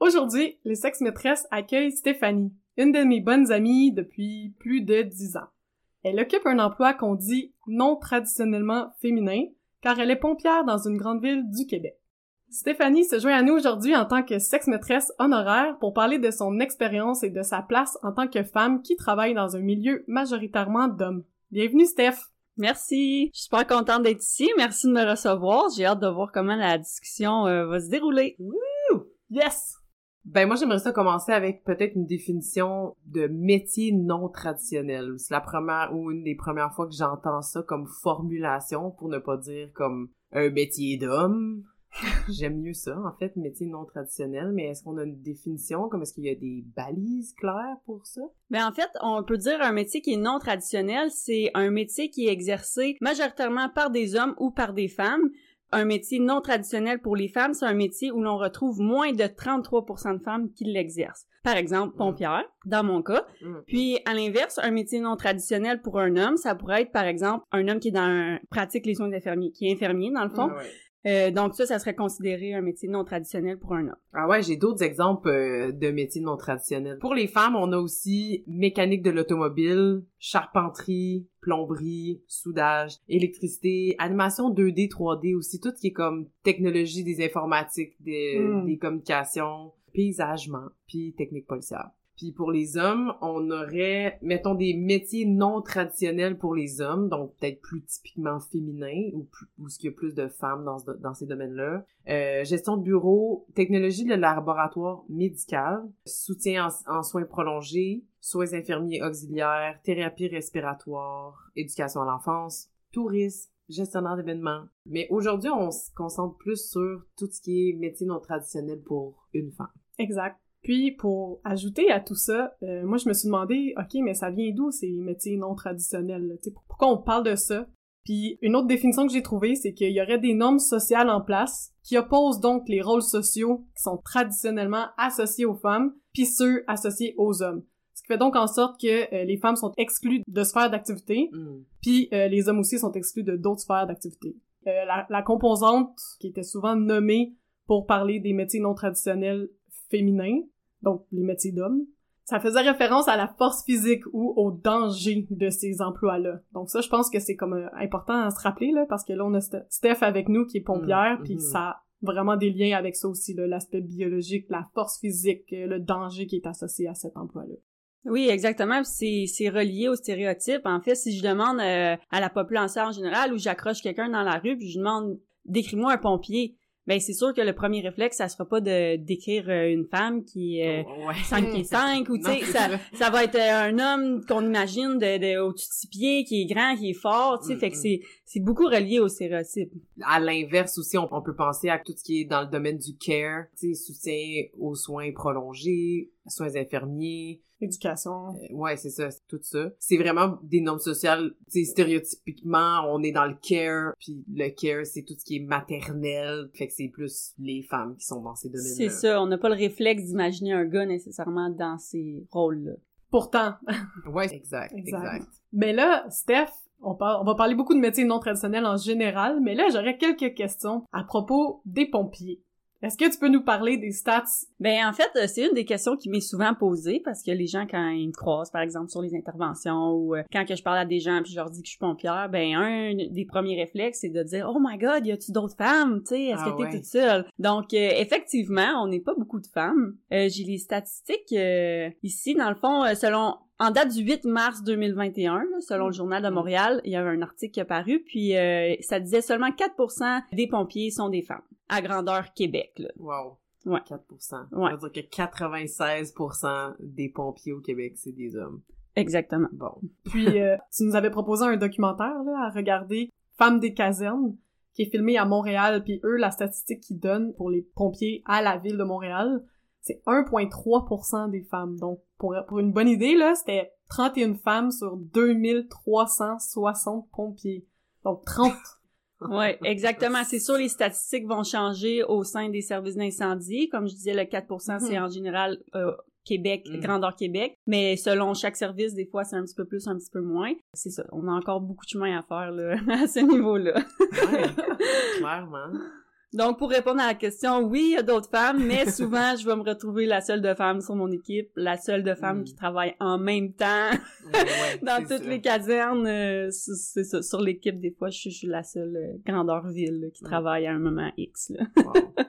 Aujourd'hui, les sexes maîtresses accueillent Stéphanie, une de mes bonnes amies depuis plus de dix ans. Elle occupe un emploi qu'on dit non traditionnellement féminin, car elle est pompière dans une grande ville du Québec. Stéphanie se joint à nous aujourd'hui en tant que sexe maîtresse honoraire pour parler de son expérience et de sa place en tant que femme qui travaille dans un milieu majoritairement d'hommes. Bienvenue Steph! Merci. Je suis super contente d'être ici. Merci de me recevoir. J'ai hâte de voir comment la discussion euh, va se dérouler. Wouh! Yes! Ben moi j'aimerais ça commencer avec peut-être une définition de métier non traditionnel. C'est la première ou une des premières fois que j'entends ça comme formulation pour ne pas dire comme un métier d'homme. J'aime mieux ça en fait, métier non traditionnel, mais est-ce qu'on a une définition? Comme est-ce qu'il y a des balises claires pour ça? Ben en fait, on peut dire un métier qui est non traditionnel, c'est un métier qui est exercé majoritairement par des hommes ou par des femmes un métier non traditionnel pour les femmes, c'est un métier où l'on retrouve moins de 33% de femmes qui l'exercent. Par exemple, pompière, dans mon cas. Mm. Puis, à l'inverse, un métier non traditionnel pour un homme, ça pourrait être, par exemple, un homme qui est dans pratique les soins d'infirmier, qui est infirmier, dans le fond. Euh, donc ça, ça serait considéré un métier non traditionnel pour un homme. Ah ouais, j'ai d'autres exemples euh, de métiers non traditionnels. Pour les femmes, on a aussi mécanique de l'automobile, charpenterie, plomberie, soudage, électricité, animation 2D, 3D aussi, tout ce qui est comme technologie des informatiques, des, hmm. des communications, paysagement, puis technique policière. Puis pour les hommes, on aurait, mettons, des métiers non traditionnels pour les hommes, donc peut-être plus typiquement féminins ou, ou ce qu'il y a plus de femmes dans, ces domaines-là. Euh, gestion de bureau, technologie de laboratoire médical, soutien en, soins prolongés, soins infirmiers auxiliaires, thérapie respiratoire, éducation à l'enfance, tourisme, gestionnaire d'événements. Mais aujourd'hui, on se concentre plus sur tout ce qui est métier non traditionnel pour une femme. Exact. Puis pour ajouter à tout ça, euh, moi je me suis demandé, ok, mais ça vient d'où ces métiers non traditionnels sais, Pourquoi on parle de ça? Puis une autre définition que j'ai trouvée, c'est qu'il y aurait des normes sociales en place qui opposent donc les rôles sociaux qui sont traditionnellement associés aux femmes, puis ceux associés aux hommes. Ce qui fait donc en sorte que euh, les femmes sont exclues de sphères d'activité, mm. puis euh, les hommes aussi sont exclus de d'autres sphères d'activité. La, la composante qui était souvent nommée pour parler des métiers non traditionnels féminin, donc les métiers d'hommes. Ça faisait référence à la force physique ou au danger de ces emplois-là. Donc ça, je pense que c'est comme euh, important à se rappeler, là, parce que là, on a Steph avec nous qui est pompière, mm, puis mm. ça a vraiment des liens avec ça aussi, l'aspect biologique, la force physique, euh, le danger qui est associé à cet emploi-là. Oui, exactement. C'est, c'est relié aux stéréotypes. En fait, si je demande euh, à la population en général ou j'accroche quelqu'un dans la rue puis je demande décris-moi un pompier, ben c'est sûr que le premier réflexe ça sera pas de décrire euh, une femme qui est 5 pieds 5 ou tu sais ça, ça. va être euh, un homme qu'on imagine de, de au-dessus de pieds qui est grand qui est fort tu sais fait que c'est c'est beaucoup relié au stéréotype à l'inverse aussi on, on, peut penser à tout ce qui est dans le domaine du care tu sais soutien aux soins prolongés soins infirmiers éducation. Euh, ouais, c'est ça, tout ça. C'est vraiment des normes sociales, tu stéréotypiquement, on est dans le care, puis le care, c'est tout ce qui est maternel, fait que c'est plus les femmes qui sont dans ces domaines-là. C'est ça, on n'a pas le réflexe d'imaginer un gars nécessairement dans ces rôles-là. Pourtant. ouais, exact, exact, Mais là, Steph, on, on, va parler beaucoup de métiers non traditionnels en général, mais là, j'aurais quelques questions à propos des pompiers. Est-ce que tu peux nous parler des stats? Ben en fait, euh, c'est une des questions qui m'est souvent posée parce que les gens quand ils me croisent par exemple sur les interventions ou euh, quand que je parle à des gens puis je leur dis que je suis pompière, ben un des premiers réflexes c'est de dire "Oh my god, y a-tu d'autres femmes, tu sais, est-ce que ah t'es toute seule Donc euh, effectivement, on n'est pas beaucoup de femmes. J'ai les statistiques ici dans le fond selon en date du 8 mars 2021, selon le Journal de mm. Montréal, il y avait un article qui a paru, puis ça disait seulement 4% des pompiers sont des femmes à grandeur Québec. Là. Wow. Ouais. 4% ouais. Ça veut dire que 96% des pompiers au Québec, c'est des hommes. Exactement. Bon. Puis, euh, tu nous avais proposé un documentaire là, à regarder, Femmes des casernes, qui est filmé à Montréal, puis eux, la statistique qu'ils donnent pour les pompiers à la ville de Montréal, c'est 1,3% des femmes. Donc, pour, pour une bonne idée, là, c'était 31 femmes sur 2360 pompiers. Donc, 30. ouais, exactement. C'est sûr, les statistiques vont changer au sein des services d'incendie. Comme je disais, le 4%, c'est Mhm. en général euh, Québec, Mhm. grandeur Québec. Mais selon chaque service, des fois, c'est un petit peu plus, un petit peu moins. C'est ça. On a encore beaucoup de chemin à faire, là, à ce niveau-là. Ouais, clairement. Donc, pour répondre à la question, oui, il y a d'autres femmes, mais souvent, je vais me retrouver la seule de femmes sur mon équipe, la seule de femmes Mm. qui travaille en même temps Ouais, dans toutes les casernes. euh, c'est ça. Sur l'équipe, des fois, je suis, je suis la seule euh, grandeur ville là, qui travaille à un moment X. Wow.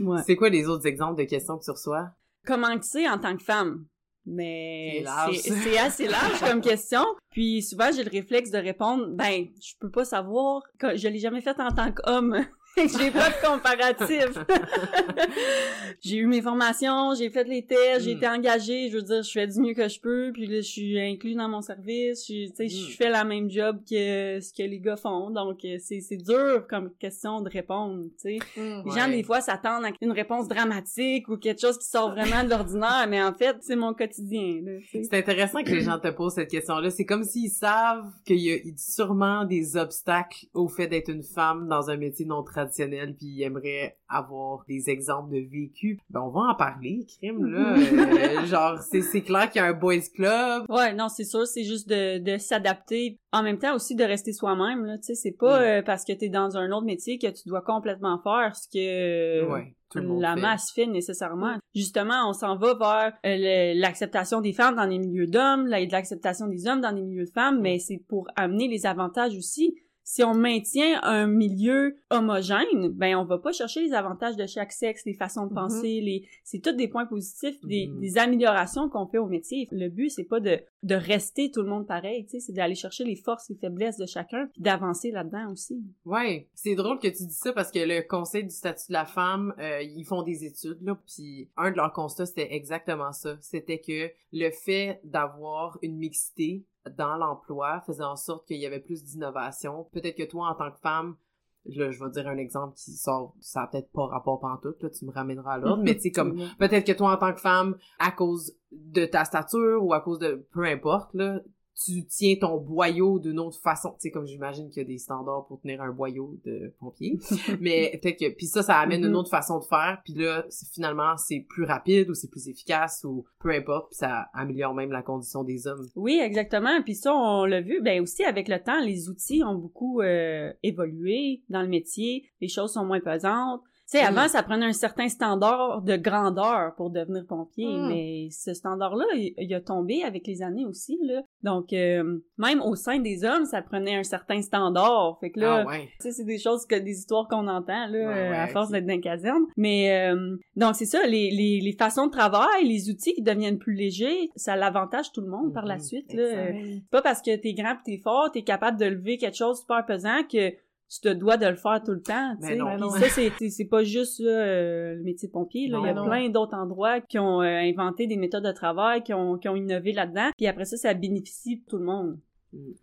Ouais. C'est quoi les autres exemples de questions que tu reçois? Comment que c'est en tant que femme? Mais c'est assez large comme question. Puis souvent, j'ai le réflexe de répondre, ben, je peux pas savoir, je l'ai jamais fait en tant qu'homme. j'ai pas de comparatif. j'ai eu mes formations, j'ai fait les tests, j'ai Mm. été engagée, je veux dire, je fais du mieux que je peux, puis là, je suis inclus dans mon service, je, sais, je Mm. fais la même job que ce que les gars font, donc euh, c'est c'est dur comme question de répondre, tu sais. Mm. Les gens, des fois, s'attendent à une réponse dramatique ou quelque chose qui sort vraiment de l'ordinaire, mais en fait, c'est mon quotidien, là. C'est intéressant que les gens te posent cette question-là. C'est comme s'ils savent qu'il y a sûrement des obstacles au fait d'être une femme dans un métier non traditionnel, puis ils aimeraient avoir des exemples de vécu. Ben, on va en parler, crime, là. Euh, genre, c'est, c'est clair qu'il y a un boys club. Ouais, non, c'est sûr, c'est juste de, de s'adapter. En même temps aussi de rester soi-même, là, tu sais, c'est pas Mm. euh, parce que t'es dans un autre métier que tu dois complètement faire ce que ouais, la fait. masse fait nécessairement. Justement, on s'en va vers euh, l'acceptation des femmes dans les milieux d'hommes, la- l'acceptation des hommes dans les milieux de femmes, mais c'est pour amener les avantages aussi. Si on maintient un milieu homogène, ben on va pas chercher les avantages de chaque sexe, les façons de Mhm. penser, les c'est tous des points positifs, des, Mhm. des améliorations qu'on fait au métier. Le but c'est pas de de rester tout le monde pareil, tu sais, c'est d'aller chercher les forces et faiblesses de chacun, puis d'avancer là-dedans aussi. Ouais, c'est drôle que tu dis ça parce que le Conseil du statut de la femme, euh, ils font des études là, puis un de leurs constats c'était exactement ça. C'était que le fait d'avoir une mixité dans l'emploi faisait en sorte qu'il y avait plus d'innovation. Peut-être que toi en tant que femme Là, je vais dire un exemple qui sort, ça a peut-être pas rapport pantoute, là, tu me ramèneras à l'ordre, mais tu sais, comme, peut-être que toi, en tant que femme, à cause de ta stature ou à cause de, peu importe, là, tu tiens ton boyau d'une autre façon. Tu sais, comme j'imagine qu'il y a des standards pour tenir un boyau de pompier. mais peut-être que, puis ça, ça amène une Mhm. autre façon de faire. Puis là, finalement, c'est plus rapide ou c'est plus efficace ou peu importe. Puis ça améliore même la condition des hommes. Oui, exactement. Puis ça, on l'a vu. Ben aussi, avec le temps, les outils ont beaucoup euh, évolué dans le métier. Les choses sont moins pesantes. Tu sais, Mm. avant, ça prenait un certain standard de grandeur pour devenir pompier, Mm. mais ce standard-là, il, il a tombé avec les années aussi, là. Donc, euh, même au sein des hommes, ça prenait un certain standard. Fait que là, ah ouais. tu sais, c'est des choses que des histoires qu'on entend là, Ouais, euh, ouais, à force d'être dans une caserne. Mais euh, donc c'est ça, les, les, les façons de travail, les outils qui deviennent plus légers, ça l'avantage tout le monde par la Mhm, suite. Là. pas parce que t'es grand pis t'es fort, t'es capable de lever quelque chose de super pesant que tu te dois de le faire tout le temps. tu Mais non. Puis Ben non. ça, c'est, pas juste là, euh, le métier de pompier. Là. Non, Il y a non. plein d'autres endroits qui ont euh, inventé des méthodes de travail, qui ont, qui ont innové là-dedans. Puis après ça, ça bénéficie tout le monde.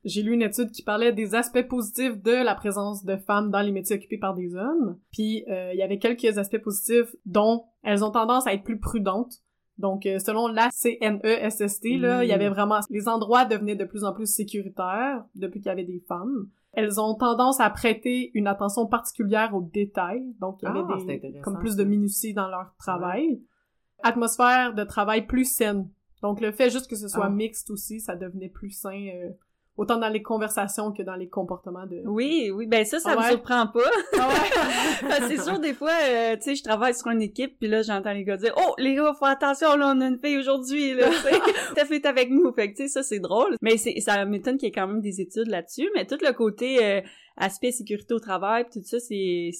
J'ai lu une étude qui parlait des aspects positifs de la présence de femmes dans les métiers occupés par des hommes. Puis euh, il y avait quelques aspects positifs dont elles ont tendance à être plus prudentes. Donc euh, selon la CNESST, là, Mm. il y avait vraiment les endroits devenaient de plus en plus sécuritaires depuis qu'il y avait des femmes. Elles ont tendance à prêter une attention particulière aux détails. Donc il y avait Ah, des comme plus de minutie dans leur travail. Atmosphère de travail plus saine. Donc le fait juste que ce soit Ah. mixte aussi, ça devenait plus sain euh, autant dans les conversations que dans les comportements de Oui, oui, ben ça, ça Ah me surprend pas. Ah ouais? c'est sûr, des fois, euh, tu sais, je travaille sur une équipe, puis là, j'entends les gars dire « Oh, les gars, faut attention, là, on a une fille aujourd'hui, là, t'as fait avec nous. » Fait que, tu sais, ça, c'est drôle. Mais c'est, ça m'étonne qu'il y ait quand même des études là-dessus, mais tout le côté euh, aspect sécurité au travail, pis tout ça, c'est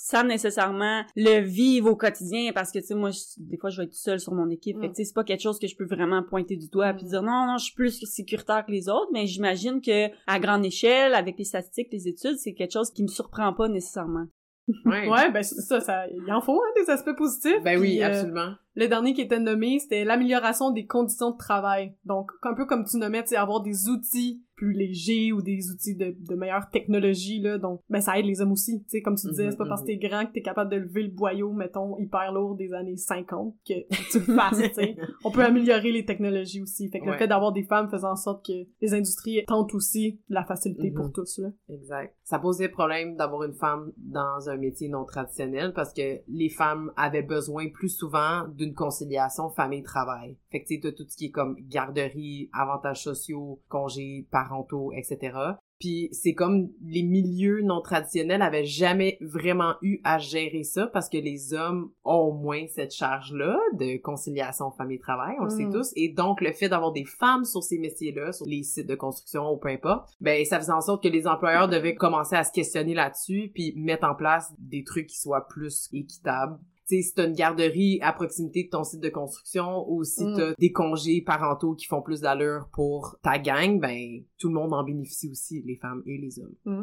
sans nécessairement le vivre au quotidien, parce que, tu sais, moi, je- des fois, je vais être seule sur mon équipe, fait que, Mm. tu sais, c'est pas quelque chose que je peux vraiment pointer du doigt, puis Mm. dire « Non, non, je suis plus sécuritaire que les autres », mais j'imagine que à grande échelle, avec les statistiques, les études, c'est quelque chose qui me surprend pas nécessairement. Ouais. Ouais, ben c'est ça, ça, il en faut hein, des aspects positifs. Ben oui, Puis, euh, absolument. le dernier qui était nommé, c'était l'amélioration des conditions de travail. Donc, un peu comme tu nommais, tu sais, avoir des outils plus légers ou des outils de, de meilleure technologie, là. Donc, ben, ça aide les hommes aussi. Tu sais, comme tu disais, Mhm, c'est pas parce que mhm. t'es grand que t'es capable de lever le boyau, mettons, hyper lourd des années 50 que tu le fasses, tu sais. On peut améliorer les technologies aussi. Fait que le fait d'avoir des femmes faisant en sorte que les industries tentent aussi la facilité pour Mhm. tous, là. Exact. Ça posait problème d'avoir une femme dans un métier non traditionnel parce que les femmes avaient besoin plus souvent d'une conciliation famille-travail. Fait que tu tout ce qui est comme garderie, avantages sociaux, congés parentaux, etc. Puis c'est comme les milieux non traditionnels avaient jamais vraiment eu à gérer ça parce que les hommes ont moins cette charge-là de conciliation famille-travail, on le sait Mm. tous. Et donc le fait d'avoir des femmes sur ces métiers-là, sur les sites de construction ou peu importe, ben ça faisait en sorte que les employeurs devaient commencer à se questionner là-dessus puis mettre en place des trucs qui soient plus équitables. Tu sais, si t'as une garderie à proximité de ton site de construction ou si Mm. t'as des congés parentaux qui font plus d'allure pour ta gang, ben tout le monde en bénéficie aussi, les femmes et les hommes. Mm.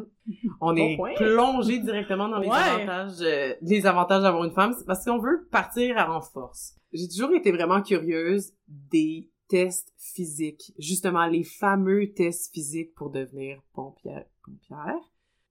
On Bon est point. plongé directement dans les Ouais. avantages, euh, les avantages d'avoir une femme, parce qu'on veut partir en force. J'ai toujours été vraiment curieuse des tests physiques, justement les fameux tests physiques pour devenir pompière. pompière.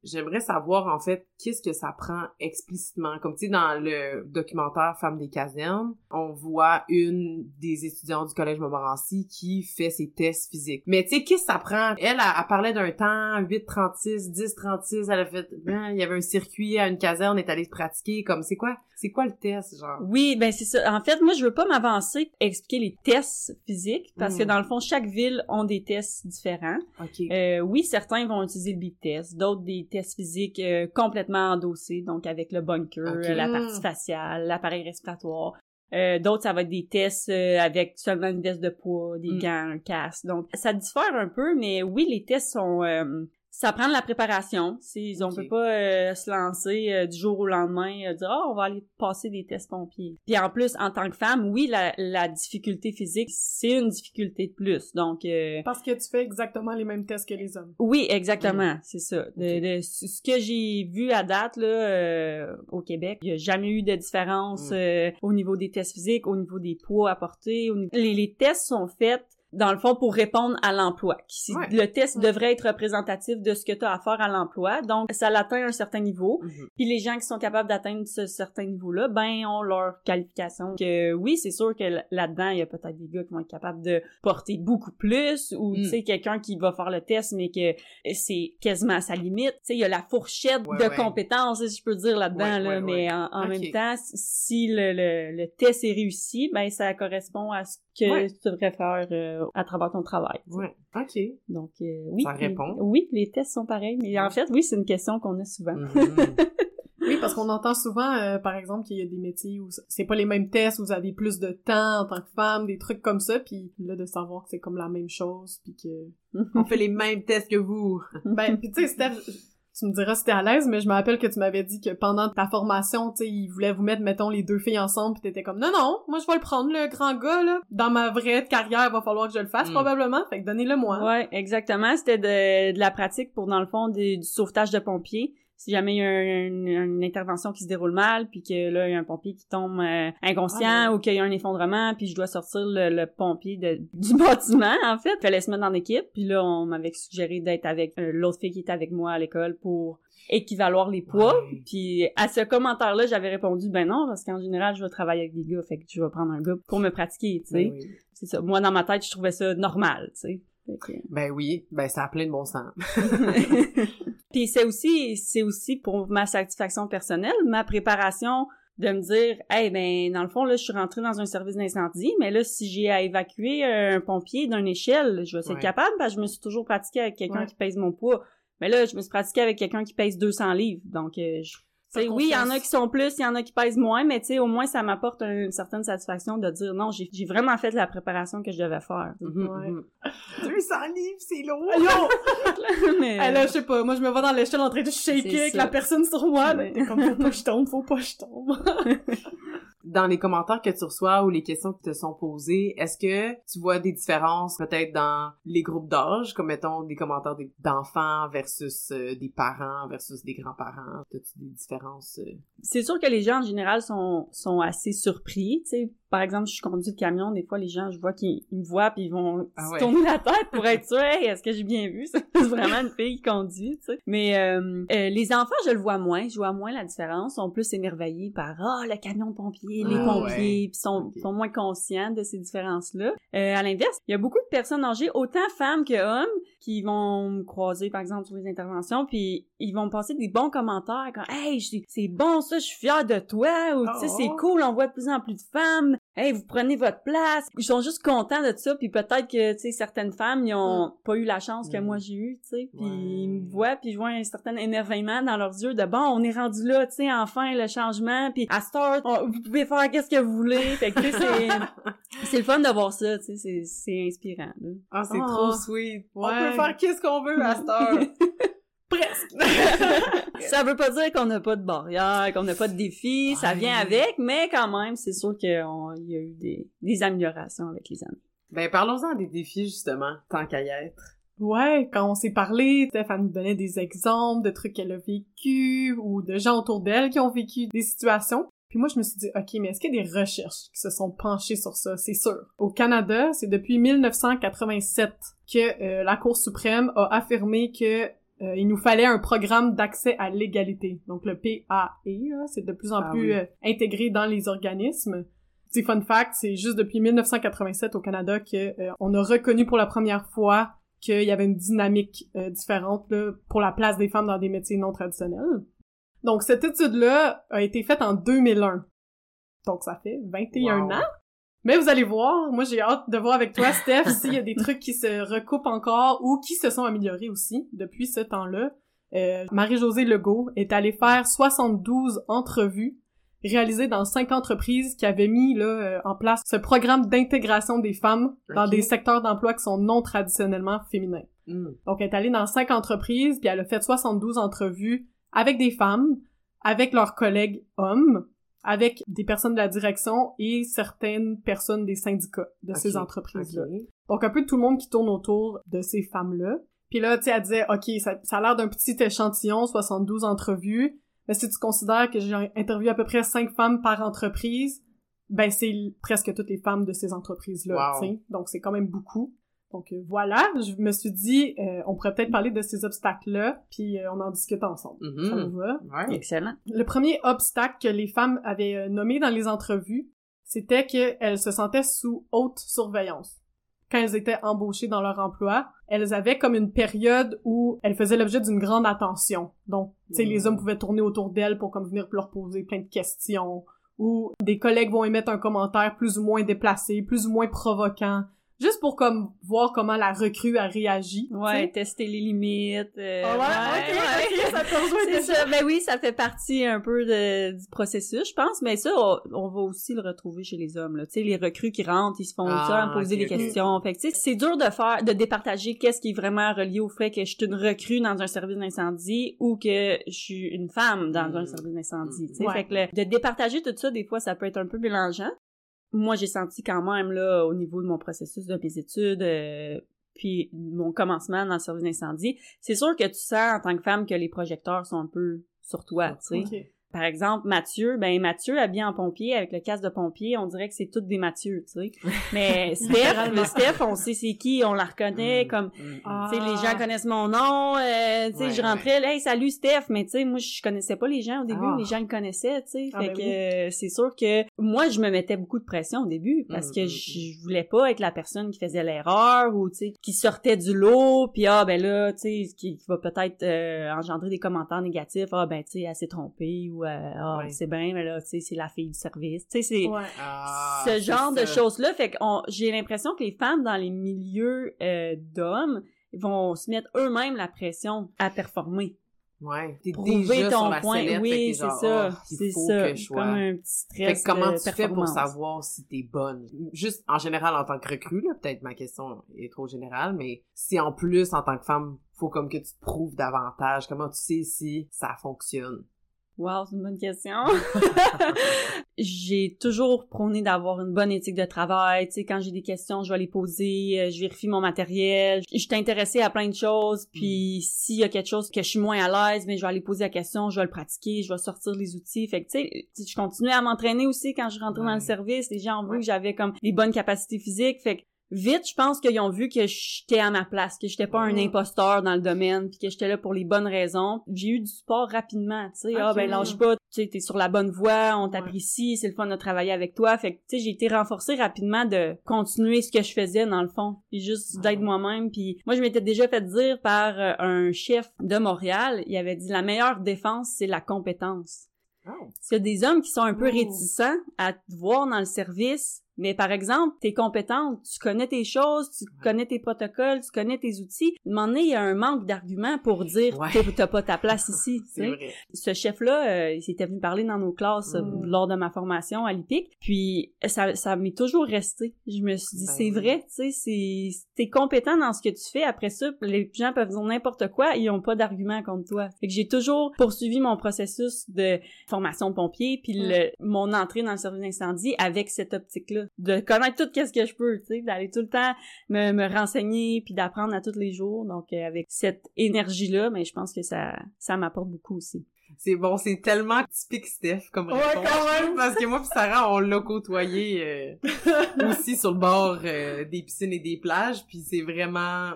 J'aimerais savoir en fait qu'est-ce que ça prend explicitement? Comme tu sais dans le documentaire Femmes des casernes, on voit une des étudiantes du collège Montmorency qui fait ses tests physiques. Mais tu sais qu'est-ce que ça prend? Elle, elle, elle parlait d'un temps 8:36, 10:36, elle a fait ben, il y avait un circuit à une caserne, elle est allée se pratiquer comme c'est quoi? C'est quoi le test genre? Oui, ben c'est ça. En fait, moi, je veux pas m'avancer, expliquer les tests physiques, parce Mm. que dans le fond, chaque ville ont des tests différents. OK. Euh, oui, certains vont utiliser le beep test, d'autres des tests physiques euh, complètement endossés, donc avec le bunker, euh, la Mm. partie faciale, l'appareil respiratoire. Euh, d'autres, ça va être des tests euh, avec seulement une veste de poids, des Mm. gants, un casque. Donc, ça diffère un peu, mais oui, les tests sont... euh, ça prend de la préparation. C'est, on Ok. peut pas euh, se lancer euh, du jour au lendemain, euh, dire oh, on va aller passer des tests pompiers. Puis en plus, en tant que femme, oui, la, la difficulté physique, c'est une difficulté de plus. Donc euh, Parce que tu fais exactement les mêmes tests que les hommes. oui, exactement, c'est ça. De, de- ce que j'ai vu à date là euh, au Québec, il n'y a jamais eu de différence Mm. euh, au niveau des tests physiques, au niveau des poids à porter. au niveau- Les, les tests sont faits dans le fond pour répondre à l'emploi. Ouais. Le test Ouais. devrait être représentatif de ce que tu as à faire à l'emploi. Donc, ça l'atteint un certain niveau. Mhm. Puis les gens qui sont capables d'atteindre ce certain niveau-là, ben, ont leur qualification. Que oui, c'est sûr que là-dedans, il y a peut-être des gars qui vont être capables de porter beaucoup plus, ou, Mm. tu sais, quelqu'un qui va faire le test, mais que c'est quasiment à sa limite. Tu sais, il y a la fourchette Ouais, de compétences, si je peux dire, là-dedans, là. mais en, même temps, si le, le, le test est réussi, ben, ça correspond à ce que tu devrais faire euh, à travers ton travail. tu sais. Ouais. OK. Donc, euh, oui. Ça répond. Oui, les tests sont pareils, mais en fait, oui, c'est une question qu'on a souvent. Mhm. Oui, parce qu'on entend souvent, euh, par exemple, qu'il y a des métiers où c'est pas les mêmes tests, où vous avez plus de temps en tant que femme, des trucs comme ça, puis là, de savoir que c'est comme la même chose, puis que... On fait les mêmes tests que vous. Ben, puis tu sais, Steph, tu me diras si t'es à l'aise, mais je me rappelle que tu m'avais dit que pendant ta formation, tu sais, ils voulaient vous mettre, mettons, les deux filles ensemble, pis t'étais comme, non, non, moi, je vais le prendre, le grand gars, là. Dans ma vraie carrière, il va falloir que je le fasse, Mm. probablement, fait que donnez-le moi. Ouais, exactement. C'était de, de la pratique pour, dans le fond, des- du sauvetage de pompiers. Si jamais il y a un- une, une intervention qui se déroule mal, puis que là, il y a un pompier qui tombe euh, inconscient Ah, ouais. ou qu'il y a un effondrement, puis je dois sortir le, le pompier de- du bâtiment, en fait. Fallait se mettre en équipe. Puis là, on m'avait suggéré d'être avec euh, l'autre fille qui était avec moi à l'école pour équivaloir les poids. Ouais. Puis à ce commentaire-là, j'avais répondu ben non parce qu'en général, je vais travailler avec des gars, fait que je vais prendre un gars pour me pratiquer, tu sais. Ben oui. C'est ça. Moi dans ma tête, je trouvais ça normal, tu sais. Ben oui, ben ça a plein de bon sens. Puis c'est aussi c'est aussi pour ma satisfaction personnelle, ma préparation de me dire hey ben dans le fond là je suis rentrée dans un service d'incendie mais là si j'ai à évacuer un pompier d'une échelle je vais être Ouais. capable parce que je me suis toujours pratiquée avec quelqu'un Ouais. qui pèse mon poids mais là je me suis pratiquée avec quelqu'un qui pèse 200 livres donc euh, je- oui, il y en a qui sont plus, il y en a qui pèsent moins, mais tu sais, au moins, ça m'apporte une certaine satisfaction de dire non, j'ai j'ai vraiment fait la préparation que je devais faire. Ouais. mhm. 200 livres, c'est lourd! Yo! Mais- Eh là, je sais pas, moi, je me vois dans l'échelle en train de shaker avec la personne sur moi. T'es comme, faut pas que je tombe, faut pas que je tombe. Dans les commentaires que tu reçois ou les questions qui te sont posées, est-ce que tu vois des différences peut-être dans les groupes d'âge, comme mettons des commentaires d'enfants versus euh, des parents versus des grands-parents? As-tu des différences? euh? c'est sûr que les gens en général sont, sont assez surpris, tu sais, par exemple, je conduis le camion, des fois, les gens, je vois qu'ils ils me voient puis ils vont Ah se tourner la tête pour être sûr, hey, est-ce que j'ai bien vu? C'est vraiment une fille qui conduit, tu sais. Mais euh, euh, les enfants, je le vois moins, je vois moins la différence. Ils sont plus émerveillés par, ah, le camion de pompiers, les Ah, pompiers, ouais. puis sont, sont moins conscients de ces différences-là. Euh, à l'inverse, il y a beaucoup de personnes âgées, autant femmes que hommes, qui vont me croiser, par exemple, sur les interventions, puis ils vont me passer des bons commentaires comme Hey, c'est bon ça, je suis fière de toi ou tu sais, Oh. c'est cool, on voit de plus en plus de femmes. Hey, vous prenez votre place. Ils sont juste contents de ça, puis peut-être que tu sais certaines femmes ils ont pas eu la chance que Mm. moi j'ai eu, tu sais, puis Ouais. ils me voient puis je vois un certain émerveillement dans leurs yeux de bon, on est rendu là, tu sais, enfin le changement, puis à Start, on- vous pouvez faire qu'est-ce que vous voulez. Fait que c'est c'est le fun de voir ça, tu sais, c'est inspirant. là. Ah, c'est Oh. trop sweet. On peut faire qu'est-ce qu'on veut à heure. Presque! Ça veut pas dire qu'on n'a pas de barrière, qu'on n'a pas de défis, ça vient avec, mais quand même, c'est sûr qu'il y a eu des, des améliorations avec les années. ben, parlons-en des défis, justement, tant qu'à y être. Ouais, quand on s'est parlé, Steph, elle nous donnait des exemples de trucs qu'elle a vécu ou de gens autour d'elle qui ont vécu des situations. Puis moi, je me suis dit, OK, mais est-ce qu'il y a des recherches qui se sont penchées sur ça? C'est sûr. Au Canada, c'est depuis 1987 que euh, la Cour suprême a affirmé que euh, il nous fallait un programme d'accès à l'égalité. Donc le PAE, c'est de plus en Ah plus oui. euh, intégré dans les organismes. Petit fun fact, c'est juste depuis 1987 au Canada que euh, on a reconnu pour la première fois qu'il y avait une dynamique euh, différente là, pour la place des femmes dans des métiers non traditionnels. Donc cette étude-là a été faite en 2001. Donc ça fait 21 Wow. ans. Mais vous allez voir, moi j'ai hâte de voir avec toi, Steph, s'il y a des trucs qui se recoupent encore ou qui se sont améliorés aussi depuis ce temps-là. Euh, Marie-Josée Legault est allée faire 72 entrevues réalisées dans cinq entreprises qui avaient mis là, euh, en place ce programme d'intégration des femmes dans des secteurs d'emploi qui sont non traditionnellement féminins. Hmm. Donc, elle est allée dans cinq entreprises, puis elle a fait 72 entrevues avec des femmes, avec leurs collègues hommes, avec des personnes de la direction et certaines personnes des syndicats de ces entreprises-là. Donc, un peu tout le monde qui tourne autour de ces femmes-là. Puis là, tu sais, elle disait, OK, ça, ça a l'air d'un petit échantillon, 72 entrevues, mais si tu considères que j'ai interviewé à peu près cinq femmes par entreprise, ben c'est presque toutes les femmes de ces entreprises-là, Wow. tu sais. Donc, c'est quand même beaucoup. Donc euh, voilà, je me suis dit, euh, on pourrait peut-être parler de ces obstacles-là, puis euh, on en discute ensemble. Mhm. Ça vous va? Ouais. Excellent. Le premier obstacle que les femmes avaient nommé dans les entrevues, c'était qu'elles se sentaient sous haute surveillance. Quand elles étaient embauchées dans leur emploi, elles avaient comme une période où elles faisaient l'objet d'une grande attention. Donc, tu sais, les hommes pouvaient tourner autour d'elles pour comme venir leur poser plein de questions, ou des collègues vont émettre un commentaire plus ou moins déplacé, plus ou moins provoquant, juste pour comme voir comment la recrue a réagi. Ouais, tester les limites. euh, Ah ouais? Ok, ouais. ok, ça te rejoint C'est déjà. ça. Ben oui, ça fait partie un peu de, du processus, je pense. Mais ça, on, on va aussi le retrouver chez les hommes. Là. Tu sais, les recrues qui rentrent, ils se font Ah, ça poser ok, des questions. Fait que tu sais, c'est dur de faire, de départager qu'est-ce qui est vraiment relié au fait que je suis une recrue dans un service d'incendie ou que je suis une femme dans Mm. un service d'incendie. tu sais. Ouais. Fait que le- de départager tout ça, des fois, ça peut être un peu mélangeant. Moi, j'ai senti quand même, là, au niveau de mon processus de mes études, euh, puis mon commencement dans le service d'incendie, c'est sûr que tu sens en tant que femme que les projecteurs sont un peu sur toi, tu sais. Par exemple, Mathieu, ben Mathieu habillé en pompier avec le casque de pompier, on dirait que c'est toutes des Mathieu, tu sais. Mais Steph, le Steph, on sait c'est qui, on la reconnaît Hmm. comme Hmm. Ah. tu sais, les gens connaissent mon nom, euh, tu sais, Ouais, je rentrais, là, hey, salut Steph, mais tu sais, moi, je connaissais pas les gens au début, Ah. les gens le connaissaient, tu sais, Ah, fait ben que oui. euh, c'est sûr que moi, je me mettais beaucoup de pression au début, parce Mm, que mm, je je voulais pas être la personne qui faisait l'erreur, ou tu sais, qui sortait du lot, puis ah, ben là, tu sais, qui, qui va peut-être euh, engendrer des commentaires négatifs, ah, ben, tu sais, elle s'est trompée, ou euh, ah, Ouais. c'est bien, mais là, tu sais, c'est la fille du service, tu sais, c'est Ouais. Ah, ce c'est genre de choses-là. Fait que on- j'ai l'impression que les femmes dans les milieux euh, d'hommes vont se mettre eux-mêmes la pression à performer. Ouais. T'es Prouver déjà ton sur la point. sellette, fait oui, c'est ça. Il c'est ça. que je sois- Comme un petit Fait stress. que comment de tu fais pour savoir si t'es bonne? Juste en général en tant que recrue, là, peut-être ma question est trop générale, mais si en plus en tant que femme, faut comme que tu te prouves davantage, comment tu sais si ça fonctionne? Wow, c'est une bonne question. j'ai toujours prôné d'avoir une bonne éthique de travail. Tu sais, quand j'ai des questions, je vais les poser, euh, je vérifie mon matériel. Je suis intéressée à plein de choses, puis s'il y a quelque chose que je suis moins à l'aise, mais je vais aller poser la question, je vais le pratiquer, je vais sortir les outils. Fait que, tu sais, je continuais à m'entraîner aussi quand je rentrais dans le service. Les gens ont vu que j'avais comme des bonnes capacités physiques. Fait que vite, je pense qu'ils ont vu que j'étais à ma place, que j'étais pas un imposteur dans le domaine, puis que j'étais là pour les bonnes raisons. J'ai eu du support rapidement, tu sais, ah ben lâche pas, tu sais, t'es sur la bonne voie, on t'apprécie, c'est le fun de travailler avec toi. Fait que, tu sais, j'ai été renforcée rapidement de continuer ce que je faisais dans le fond, puis juste d'être moi-même. Puis moi, je m'étais déjà fait dire par euh, un chef de Montréal, il avait dit la meilleure défense, c'est la compétence. Oh. C'est des hommes qui sont un peu oh. réticents à te voir dans le service, mais par exemple, t'es compétente, tu connais tes choses, tu connais tes protocoles, tu connais tes outils. À un moment donné, il y a un manque d'arguments pour dire que t'as pas ta place ici. Vrai. Ce chef-là, euh, il s'était venu parler dans nos classes euh, mm. lors de ma formation à l'IPIC, puis ça, ça m'est toujours resté. Je me suis dit, ben c'est vrai, tu sais, c'est t'es compétent dans ce que tu fais. Après ça, les gens peuvent dire n'importe quoi, ils ont pas d'arguments contre toi. Fait que j'ai toujours poursuivi mon processus de formation pompier, puis mm. le, mon entrée dans le service d'incendie avec cette optique-là de connaître tout qu'est-ce que je peux, tu sais, d'aller tout le temps me, me renseigner puis d'apprendre à tous les jours. Donc euh, avec cette énergie là, mais je pense que ça ça m'apporte beaucoup aussi. C'est bon, c'est tellement typique Steph comme réponse. Ouais, quand même! Parce que moi pis Sarah, on l'a côtoyé euh, aussi sur le bord euh, des piscines et des plages, puis c'est vraiment...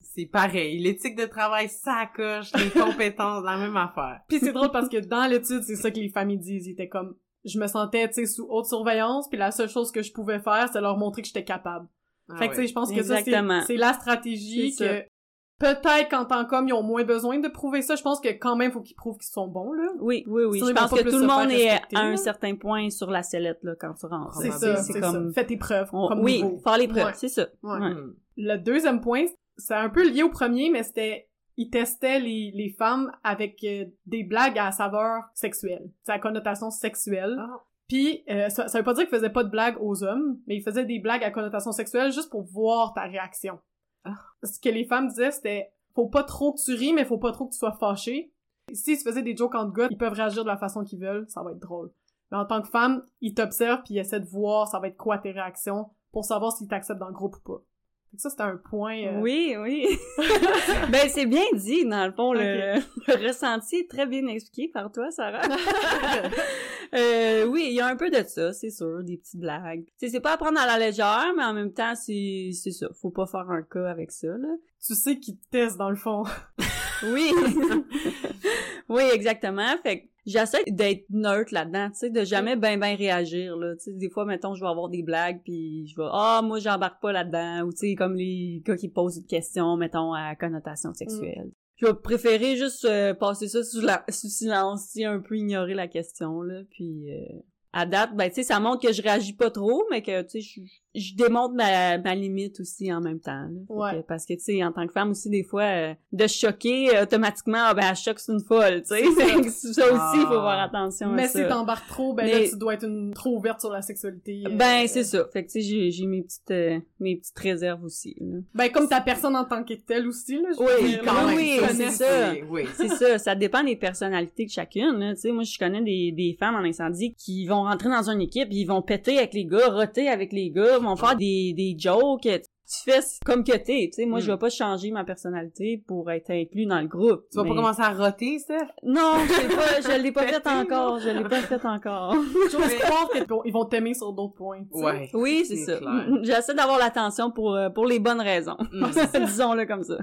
C'est pareil. L'éthique de travail, ça coche, les compétences, la même affaire. Puis c'est drôle parce que dans l'étude, c'est ça que les familles disent. Ils étaient comme, je me sentais, tu sais, sous haute surveillance, puis la seule chose que je pouvais faire, c'est leur montrer que j'étais capable. Ah fait que, tu sais, je pense que ça, c'est la stratégie que peut-être qu'en tant qu'homme, ils ont moins besoin de prouver ça. Je pense que quand même, faut qu'ils prouvent qu'ils sont bons, là. Oui, oui, oui. je pense que tout le monde est à un certain point sur la sellette, là, quand tu rentres. C'est ça, c'est comme... Fais tes preuves, comme Oui, faire les preuves, c'est ça. Le deuxième point, c'est un peu lié au premier, mais c'était il testait les, les femmes avec euh, des blagues à saveur sexuelle, à connotation sexuelle. Ah. Puis euh, ça, ça veut pas dire qu'il faisait pas de blagues aux hommes, mais il faisait des blagues à connotation sexuelle juste pour voir ta réaction. Ah. Ce que les femmes disaient, c'était faut pas trop que tu ris, mais faut pas trop que tu sois fâché. S'ils se faisaient des jokes entre gars, ils peuvent réagir de la façon qu'ils veulent, ça va être drôle. Mais en tant que femme, ils t'observent puis ils essaient de voir ça va être quoi tes réactions pour savoir s'ils t'acceptent dans le groupe ou pas ça, c'était un point... Euh, oui, oui. ben, c'est bien dit, dans le fond. Le, ressenti est très bien expliqué par toi, Sarah. euh, oui, il y a un peu de ça, c'est sûr, des petites blagues. c'est pas à prendre à la légère, mais en même temps, c'est ça. Faut pas faire un cas avec ça, là. Tu sais qu'ils te testent, dans le fond. oui. oui, exactement. Fait j'essaie d'être neutre là-dedans, tu sais, de jamais ben ben réagir là, tu sais, des fois mettons je vais avoir des blagues puis je vais ah moi j'embarque pas là-dedans ou tu sais comme les gars qui posent une question mettons à connotation mm. sexuelle. Je vais préférer juste euh, passer ça sous, la, sous silence, tu un peu ignorer la question là, puis euh, à date ben tu sais ça montre que je réagis pas trop mais que tu sais je démontre ma, ma limite aussi en même temps. Ouais. parce que, tu sais, en tant que femme aussi, des fois, euh, de choquer, automatiquement, ah, ben, elle choque, c'est une folle, tu sais. ça. aussi, il faut faire ah. attention Mais à si t'embarques trop, ben là, tu dois être une, trop ouverte sur la sexualité. Euh, ben, c'est ça. Fait que, tu sais, j'ai mes petites euh, mes petites réserves aussi. Là. Ben, comme ta personne en tant que telle aussi, là. oui, oui, c'est ça. Oui. c'est ça. Ça dépend des personnalités de chacune, Tu sais, moi, je connais des, des femmes en incendie qui vont rentrer dans une équipe, ils vont péter avec les gars, roter avec les gars, vont faire des, des jokes, tu fais comme que t'es, tu sais. Moi, je vais pas changer ma personnalité pour être inclus dans le groupe. Tu vas pas commencer à roter, Steph? Non, pas, je l'ai pas fait encore, je l'ai pas fait encore. J'ose qu'ils vont t'aimer sur d'autres points. Ouais. Oui, c'est ça. J'essaie d'avoir l'attention pour, euh, pour les bonnes raisons. Hmm. Disons-le comme ça.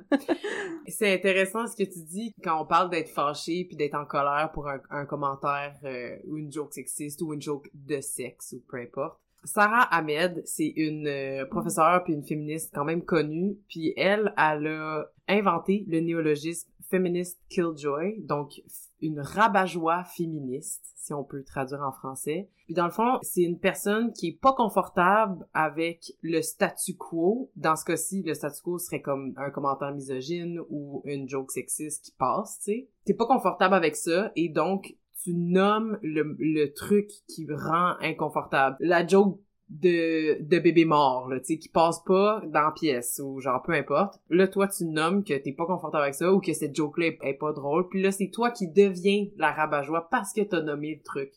c'est intéressant ce que tu dis quand on parle d'être fâché puis d'être en colère pour un, un commentaire euh, ou une joke sexiste ou une joke de sexe ou peu importe Sarah Ahmed, c'est une euh, professeure puis une féministe quand même connue, puis elle, elle a inventé le néologisme feminist killjoy, donc une rabat-joie féministe, si on peut traduire en français. Puis dans le fond, c'est une personne qui est pas confortable avec le statu quo. Dans ce cas-ci, le statu quo serait comme un commentaire misogyne ou une joke sexiste qui passe, tu sais. T'es pas confortable avec ça et donc tu nommes le, le truc qui rend inconfortable. La joke de, de bébés morts, là, tu sais, qui passent pas dans la pièce, ou genre, peu importe. Là, toi, tu nommes que t'es pas confortable avec ça, ou que cette joke-là est, est pas drôle, puis là, c'est toi qui deviens la rabat-joie parce que t'as nommé le truc.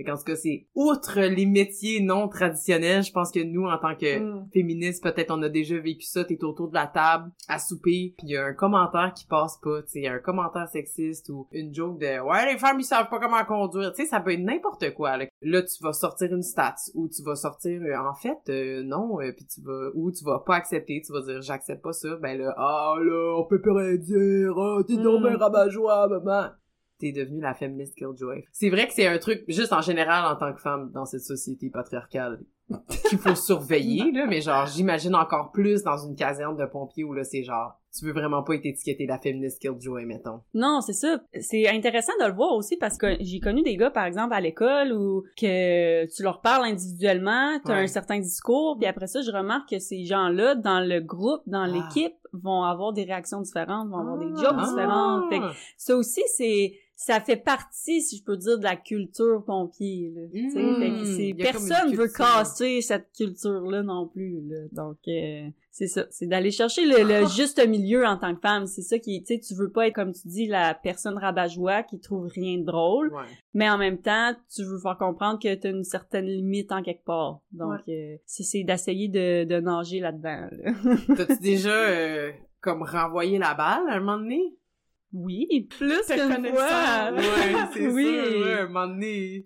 Fait qu'en tout cas, c'est outre les métiers non traditionnels, je pense que nous, en tant que Mm. féministes, peut-être on a déjà vécu ça, t'es autour de la table à souper, puis il y a un commentaire qui passe pas, tu sais, un commentaire sexiste ou une joke de « Ouais, les femmes, ils savent pas comment conduire », tu sais, ça peut être n'importe quoi. Là. Là, tu vas sortir une stat, ou tu vas sortir euh, En fait, euh, non », euh, puis tu vas... Ou tu vas pas accepter, tu vas dire « J'accepte pas ça », ben là « Ah là, on peut plus rien dire, ah, t'es Mm. rabat-joie, maman » t'es devenue la féministe killjoy. C'est vrai que c'est un truc, juste en général, en tant que femme, dans cette société patriarcale, qu'il faut surveiller, là, mais genre, j'imagine encore plus dans une caserne de pompiers où là, c'est genre, tu veux vraiment pas être étiquetée la féministe killjoy, mettons. Non, c'est ça. C'est intéressant de le voir aussi parce que j'ai connu des gars, par exemple, à l'école où que tu leur parles individuellement, tu as Ouais. un certain discours, puis après ça, je remarque que ces gens-là, dans le groupe, dans Ah. l'équipe, vont avoir des réactions différentes, vont avoir des Ah. différentes. Fait que ça aussi, c'est ça fait partie, si je peux dire, de la culture pompier. Là. Mm. Que une personne veut casser cette culture-là non plus. Là. Donc, euh, c'est ça. C'est d'aller chercher le, le juste milieu en tant que femme. C'est ça qui, tu sais, tu veux pas être, comme tu dis, la personne rabat-joie qui trouve rien de drôle, Ouais. mais en même temps, tu veux faire comprendre que tu as une certaine limite en quelque part. Donc, euh, c'est c'est d'essayer de, de nager là-dedans. là. T'as-tu déjà, euh, comme renvoyé la balle à un moment donné? Oui, plus qu'une fois. Ouais, c'est Oui. sûr, ouais, un moment donné.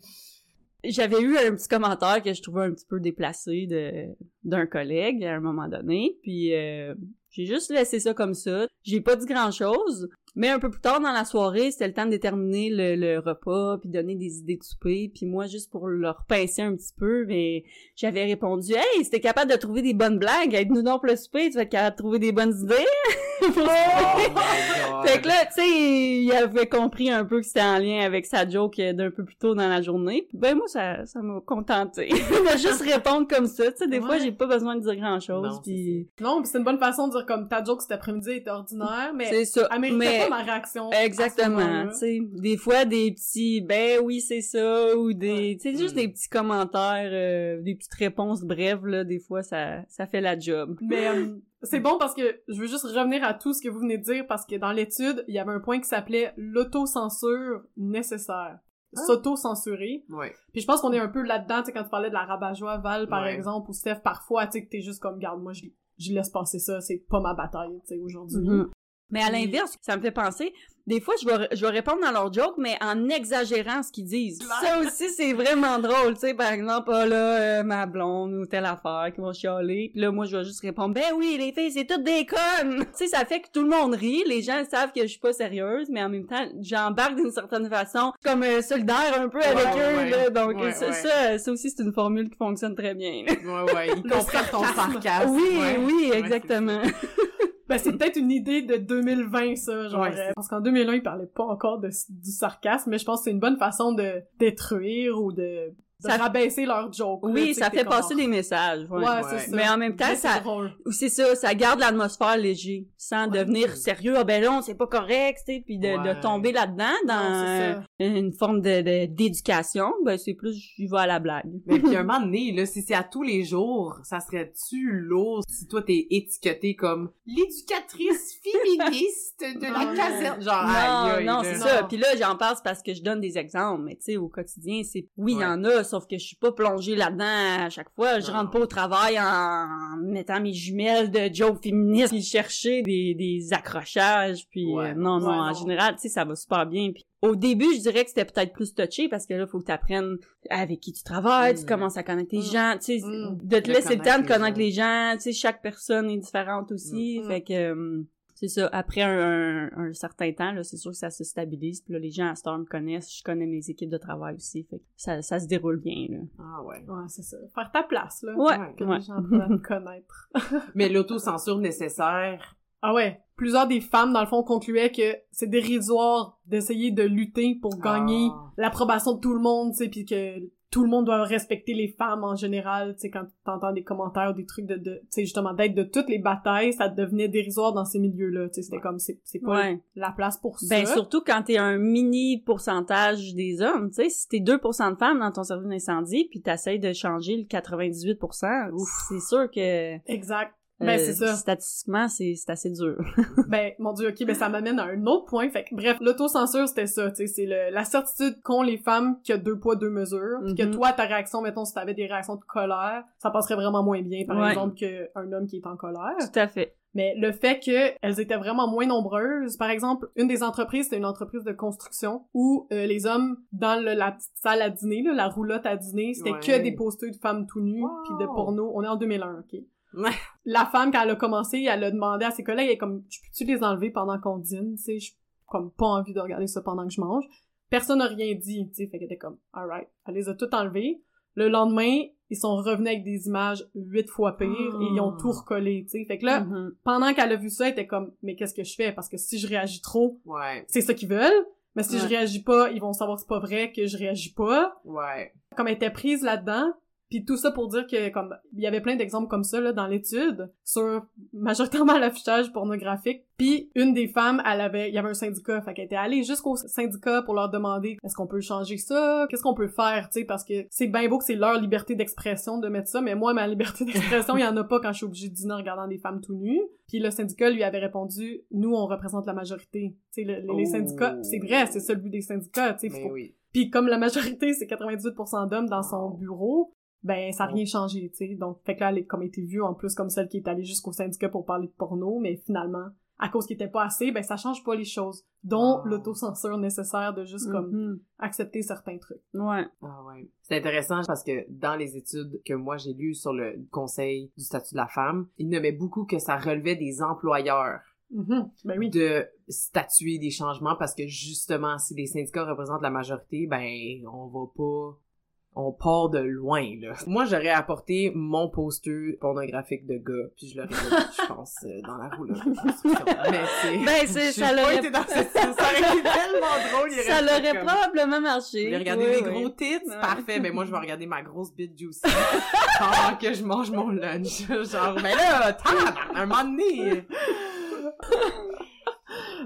J'avais eu un petit commentaire que je trouvais un petit peu déplacé de d'un collègue à un moment donné, puis euh, j'ai juste laissé ça comme ça. J'ai pas dit grand chose, mais un peu plus tard dans la soirée, c'était le temps de déterminer le, le repas puis donner des idées de souper, puis moi juste pour leur pincer un petit peu, mais j'avais répondu "Hey, si t'es capable de trouver des bonnes blagues, aide-nous donc pour le souper, tu vas être capable de trouver des bonnes idées." Oh. Fait que là, tu sais, il avait compris un peu que c'était en lien avec sa joke d'un peu plus tôt dans la journée. Ben moi, ça, ça m'a contenté. de juste répondre comme ça. Tu sais, des fois, j'ai pas besoin de dire grand-chose. Non, Puis Non, pis c'est une bonne façon de dire comme ta joke cet après-midi était ordinaire, mais c'est ça. Mais ma réaction. exactement. Tu sais, des fois, des petits ben oui, c'est ça, ou des, tu sais, juste Mm. des petits commentaires, euh, des petites réponses brèves là. Des fois, ça, ça fait la job. Mais euh, c'est bon parce que je veux juste revenir à tout ce que vous venez de dire parce que dans l'étude, il y avait un point qui s'appelait l'autocensure nécessaire. Ah. S'auto-censurer. Ouais. Puis je pense qu'on est un peu là-dedans, tu sais, quand tu parlais de la rabat-joie, Val, par Ouais. exemple, ou Steph, parfois, tu sais, que t'es juste comme, garde, moi, je, je laisse passer ça, c'est pas ma bataille, tu sais, aujourd'hui. Mhm. Mais à l'inverse, ça me fait penser, des fois, je vais, je vais répondre dans leur joke, mais en exagérant ce qu'ils disent. Ça aussi, c'est vraiment drôle, tu sais, par exemple, ah là, euh, ma blonde ou telle affaire qui vont chialer, puis là, moi, je vais juste répondre, ben oui, les filles, c'est toutes des connes! tu sais, ça fait que tout le monde rit, les gens savent que je suis pas sérieuse, mais en même temps, j'embarque d'une certaine façon, comme euh, solidaire un peu avec Ouais, eux, là, donc Ouais, ça, ça, ça aussi, c'est une formule qui fonctionne très bien. là. Ouais, ouais. Il comprend ton sarcasme. oui, oui, exactement. Ben, c'est peut-être une idée de 2020, ça, genre, Ouais, euh, parce qu'en 2001, ils parlaient pas encore de, du sarcasme, mais je pense que c'est une bonne façon de détruire ou de, de Ça- rabaisser leur joke. Oui, ça fait passer comme- des messages. ouais. Ouais, Ouais. c'est ça. Mais en même temps, Mais ça, c'est ça, ça garde l'atmosphère léger, sans Ouais. devenir sérieux. Ah ben non, c'est pas correct, tu sais, puis de, Ouais. de tomber là-dedans dans Non, euh, une forme de de- d'éducation. Ben c'est plus, j'y vais à la blague. Mais puis un moment donné, là, si c'est à tous les jours, ça serait-tu lourd si toi t'es étiqueté comme l'éducatrice féministe de la caserne? Genre, non, aïe, aïe, non, c'est Non. ça. Puis là, j'en passe parce que je donne des exemples, mais tu sais, au quotidien, c'est oui, il y en a, sauf que je suis pas plongée là-dedans à chaque fois. Je rentre pas au travail en mettant mes jumelles de Joe féministe puis chercher des, des accrochages. Puis Ouais. euh, non, non, Ouais, en non. général, tu sais, ça va super bien. Puis au début, je dirais que c'était peut-être plus touché parce que là, faut que tu apprennes avec qui tu travailles, tu Mm. commences à connaître les Mm. gens, tu sais, Mm. de te laisser le temps de connaître les gens, tu sais, chaque personne est différente aussi, fait que euh, c'est ça. Après un, un- un certain temps, là, c'est sûr que ça se stabilise. Puis là, les gens à Star me connaissent, je connais mes équipes de travail aussi, fait que ça, ça se déroule bien. Là. Ah ouais. Ouais, c'est ça. Faire ta place, là. Ouais, Que ouais. les gens puissent te connaître. Mais l'autocensure nécessaire, Ah ouais. Plusieurs des femmes, dans le fond, concluaient que c'est dérisoire d'essayer de lutter pour gagner Ah. l'approbation de tout le monde, tu sais, puis que tout le monde doit respecter les femmes en général, tu sais, quand t'entends des commentaires ou des trucs de, de tu sais, justement, d'être de toutes les batailles, ça devenait dérisoire dans ces milieux-là, tu sais, c'était comme, c'est, c'est pas Ouais. la place pour ça. Ben, surtout quand t'es un mini pourcentage des hommes, tu sais, si t'es 2% de femmes dans ton service d'incendie, puis t'essayes de changer le 98%, ouf, c'est sûr que... Exact. Ben, euh, c'est ça. Statistiquement, c'est c'est assez dur. Ben, mon dieu, ok, ben ça m'amène à un autre point. Fait que, bref, l'autocensure, c'était ça, tu sais, c'est le- la certitude qu'ont les femmes qu'il y a deux poids, deux mesures, pis que Mhm. toi, ta réaction, mettons, si t'avais des réactions de colère, ça passerait vraiment moins bien, par Ouais. exemple, qu'un homme qui est en colère. Tout à fait. Mais le fait qu'elles étaient vraiment moins nombreuses, par exemple, une des entreprises, c'était une entreprise de construction où euh, les hommes, dans le- la petite salle à dîner, là, la roulotte à dîner, c'était Ouais. que des posters de femmes tout nues, Wow. puis de porno. On est en 2001, ok? La femme, quand elle a commencé, elle a demandé à ses collègues, elle est comme, je peux-tu les enlever pendant qu'on dîne, tu sais, j'ai comme pas envie de regarder ça pendant que je mange. Personne n'a rien dit, tu sais, fait qu'elle était comme, alright. Elle les a toutes enlevées. Le lendemain, ils sont revenus avec des images huit fois pires et ils ont Ah. tout recollé, tu sais. Fait que là, Mhm. pendant qu'elle a vu ça, elle était comme, mais qu'est-ce que je fais? Parce que si je réagis trop, Ouais, c'est ça qu'ils veulent. Mais si je réagis pas, ils vont savoir que c'est pas vrai, que je réagis pas. ouais. Comme elle était prise là-dedans, puis tout ça pour dire que, comme, il y avait plein d'exemples comme ça, là, dans l'étude, sur majoritairement l'affichage pornographique. Puis une des femmes, elle avait, il y avait un syndicat, fait qu'elle était allée jusqu'au syndicat pour leur demander, est-ce qu'on peut changer ça? Qu'est-ce qu'on peut faire, tu sais, parce que c'est bien beau que c'est leur liberté d'expression de mettre ça, mais moi, ma liberté d'expression, il y en a pas quand je suis obligée de dîner en regardant des femmes tout nues. Puis le syndicat lui avait répondu, nous, on représente la majorité. Tu sais, le- les, les Oh. syndicats, c'est vrai, c'est ça le but des syndicats, tu sais, oui. puis comme la majorité, c'est 98% d'hommes dans son bureau, ben ça a rien changé, tu sais. Donc, fait que là, elle est comme été vue en plus comme celle qui est allée jusqu'au syndicat pour parler de porno, mais finalement, à cause qu'il était pas assez, ben ça change pas les choses. Dont l'autocensure nécessaire de juste comme Mhm. accepter certains trucs. Ouais. Ah ouais. C'est intéressant parce que dans les études que moi j'ai lues sur le Conseil du statut de la femme, il nommait beaucoup que ça relevait des employeurs Mhm. Ben oui. de statuer des changements parce que justement, si les syndicats représentent la majorité, ben on va pas... On part de loin, là. Moi, j'aurais apporté mon poster pornographique de gars, puis je l'aurais je pense, euh, dans la de construction. Mais c'est... Ben, c'est- ça l'aurait- cette- Ça aurait été tellement drôle, il Ça l'aurait comme- probablement Vous marché. voulez regarder Oui, les oui. gros tits? Parfait. Ben moi, je vais regarder ma grosse bite juicy pendant que je mange mon lunch. Genre, mais là, tabarnak, un moment donné.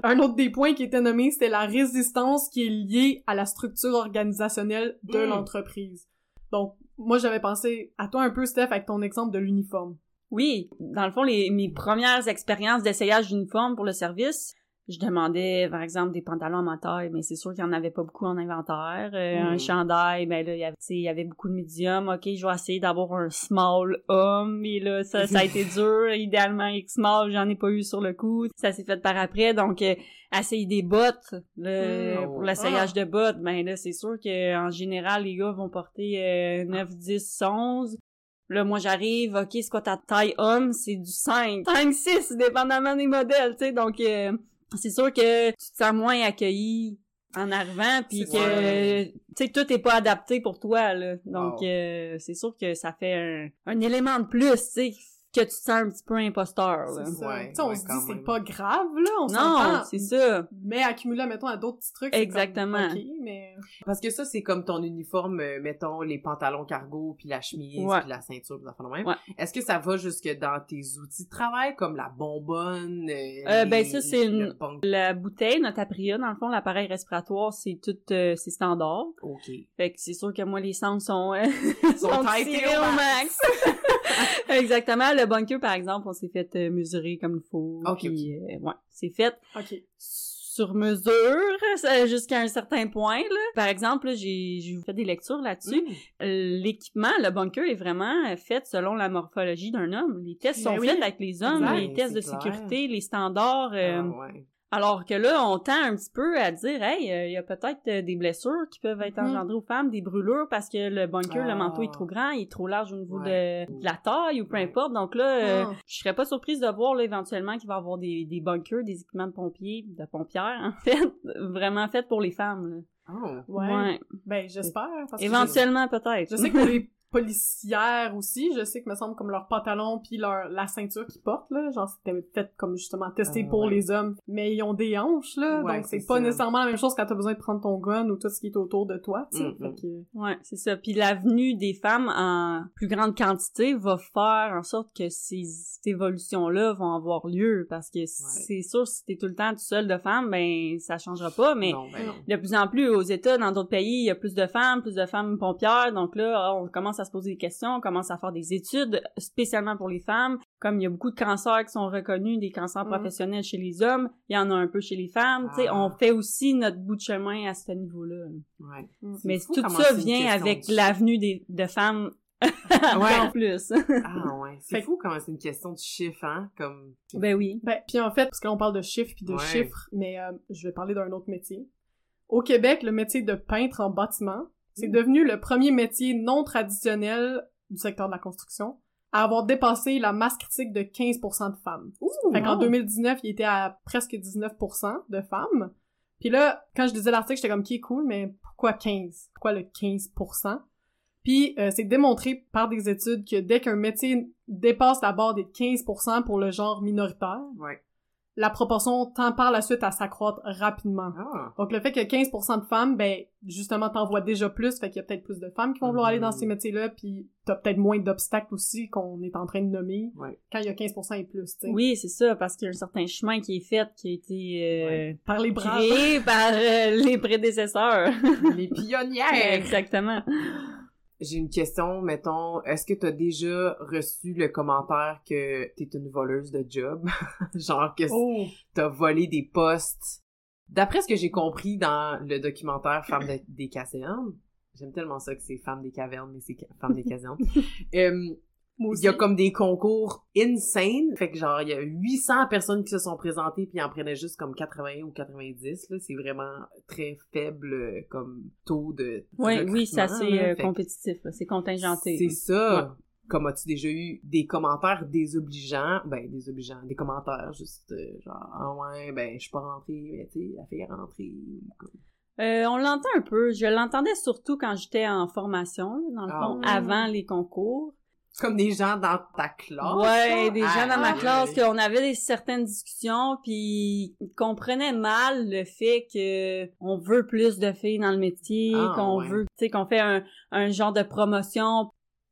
Un autre des points qui était nommé, c'était la résistance qui est liée à la structure organisationnelle de Mm. l'entreprise. Donc, moi, j'avais pensé à toi un peu, Steph, avec ton exemple de l'uniforme. Oui, dans le fond, les, mes premières expériences d'essayage d'uniforme pour le service, je demandais, par exemple, des pantalons à ma taille, mais c'est sûr qu'il n'y en avait pas beaucoup en inventaire. Euh, Un Mm. chandail, ben là, il y avait, tu sais, il y avait beaucoup de médiums. OK, je vais essayer d'avoir un small homme, et là, ça, ça a été dur. Idéalement, X small, j'en ai pas eu sur le coup. Ça s'est fait par après, donc... euh, essayer des bottes le- Mm. pour l'essayage de bottes ben là c'est sûr que en général les gars vont porter euh, 9 10 11 Là, moi, j'arrive, OK, c'est quoi ta taille homme? C'est du 5. 5, 6, dépendamment des modèles, tu sais. Donc, euh, c'est sûr que tu te sens moins accueilli en arrivant, puis que, tu sais, tout est pas adapté pour toi, là. Donc, euh, c'est sûr que ça fait un, un élément de plus, tu sais, que tu te sens un petit peu imposteur, là. C'est ça. Ouais, Tu sais, on ouais, se dit c'est pas grave, là, on Non, c'est ça. Mais accumuler, mettons, à d'autres petits trucs, Exactement. comme, OK, mais... Parce que ça, c'est comme ton uniforme, euh, mettons, les pantalons cargo, puis la chemise, Ouais. puis la ceinture, puis même. Est-ce que ça va jusque dans tes outils de travail, comme la bonbonne? Euh, Euh, ben, ça, c'est une- La bouteille, notre apria, dans le fond, l'appareil respiratoire, c'est tout, euh, c'est standard. OK. Fait que c'est sûr que moi, les sens sont, euh, Sont sont au max. Exactement. Le bunker, par exemple, on s'est fait euh, mesurer comme il faut. Ok, puis, euh, ouais, c'est fait OK. sur mesure jusqu'à un certain point. Là. Par exemple, j'ai fait des lectures là-dessus. Mm. Euh, L'équipement, le bunker est vraiment fait selon la morphologie d'un homme. Les tests Ben sont oui. faits avec les hommes, Exact. les tests de clair. sécurité, les standards. euh, Ah, ouais. Alors que là, on tend un petit peu à dire, hey, euh, il y a peut-être euh, des blessures qui peuvent être Mhm. engendrées aux femmes, des brûlures parce que le bunker, Ah. le manteau est trop grand, il est trop large au niveau Ouais. de, de la taille ou peu Ouais. importe. Donc là, euh, Ah. je serais pas surprise de voir là, éventuellement qu'il va y avoir des, des bunkers, des équipements de pompiers, de pompières en fait, vraiment faits pour les femmes. là. Oh. Ouais. Ben, j'espère. parce que Éventuellement peut-être. Je sais que pour les policières aussi. Je sais que me semble comme leur pantalon puis leur la ceinture qu'ils portent là, genre c'était fait comme justement testé Ah, pour ouais. les hommes, mais ils ont des hanches là, Ouais, donc c'est pas ça. nécessairement la même chose quand t'as besoin de prendre ton gun ou tout ce qui est autour de toi, tu sais. Mm, Fait que- Ouais, c'est ça. Puis l'avenue des femmes en plus grande quantité va faire en sorte que ces évolutions-là vont avoir lieu parce que c'est sûr si t'es tout le temps tout seul de femmes, ben ça changera pas. Mais Non, ben non. de plus en plus aux États, dans d'autres pays, il y a plus de femmes, plus de femmes pompières. Donc là, ah, on commence à se poser des questions, on commence à faire des études spécialement pour les femmes. Comme il y a beaucoup de cancers qui sont reconnus, des cancers Mhm. professionnels chez les hommes, il y en a un peu chez les femmes. Tu sais, Ah. on fait aussi notre bout de chemin à ce niveau-là. Ouais. Mm. Mais tout ça vient avec de- l'avenue des de femmes Ouais. en plus. Ah ouais, c'est fou comment c'est une question de chiffres, hein, comme... ben oui. Ben, puis en fait, parce que là, on parle de chiffres puis de Ouais. chiffres, mais euh, je vais parler d'un autre métier. Au Québec, le métier de peintre en bâtiment, c'est devenu le premier métier non traditionnel du secteur de la construction à avoir dépassé la masse critique de 15% de femmes. Fait qu'en wow. 2019, il était à presque 19% de femmes. Puis là, quand je lisais l'article, j'étais comme, qui est cool, mais pourquoi 15? Pourquoi le 15%? Puis euh, c'est démontré par des études que dès qu'un métier dépasse la barre des 15% pour le genre minoritaire, Ouais. La proportion tend par la suite à s'accroître rapidement. Ah. Donc le fait que 15% de femmes, ben justement t'en vois déjà plus, fait qu'il y a peut-être plus de femmes qui vont vouloir aller dans Mhm. ces métiers-là, puis t'as peut-être moins d'obstacles aussi qu'on est en train de nommer Ouais. quand il y a 15% et plus, tu sais. Oui, c'est ça, parce qu'il y a un certain chemin qui est fait, qui a été euh, Ouais. Par les bras. créé par euh, les prédécesseurs. Les pionnières! Exactement. J'ai une question, mettons, est-ce que t'as déjà reçu le commentaire que t'es une voleuse de job? Genre que Oh! t'as volé des postes. D'après ce que j'ai compris dans le documentaire Femmes de- des casernes, j'aime tellement ça que c'est Femmes des cavernes, mais c'est Femmes des casernes. euh, il y a comme des concours insane. Fait que genre, il y a 800 personnes qui se sont présentées puis ils en prenaient juste comme 80 ou 90. Là, c'est vraiment très faible euh, comme taux de Oui, oui, c'est assez euh, compétitif, c'est contingenté. C'est ça. Comme as-tu déjà eu des commentaires désobligeants? Ben, désobligeants. Des commentaires juste euh, genre, ah ouais, ben, je suis pas rentrée, mais tu sais, la fille est rentrée. comme- Euh, on l'entend un peu. Je l'entendais surtout quand j'étais en formation, là, dans le Ah fond, avant les concours. Comme des gens dans ta classe. ouais, des gens dans ma Aïe, classe, aïe. qu'on avait des certaines discussions, puis ils comprenaient mal le fait que on veut plus de filles dans le métier, Ah, qu'on ouais. veut, tu sais, qu'on fait un, un genre de promotion.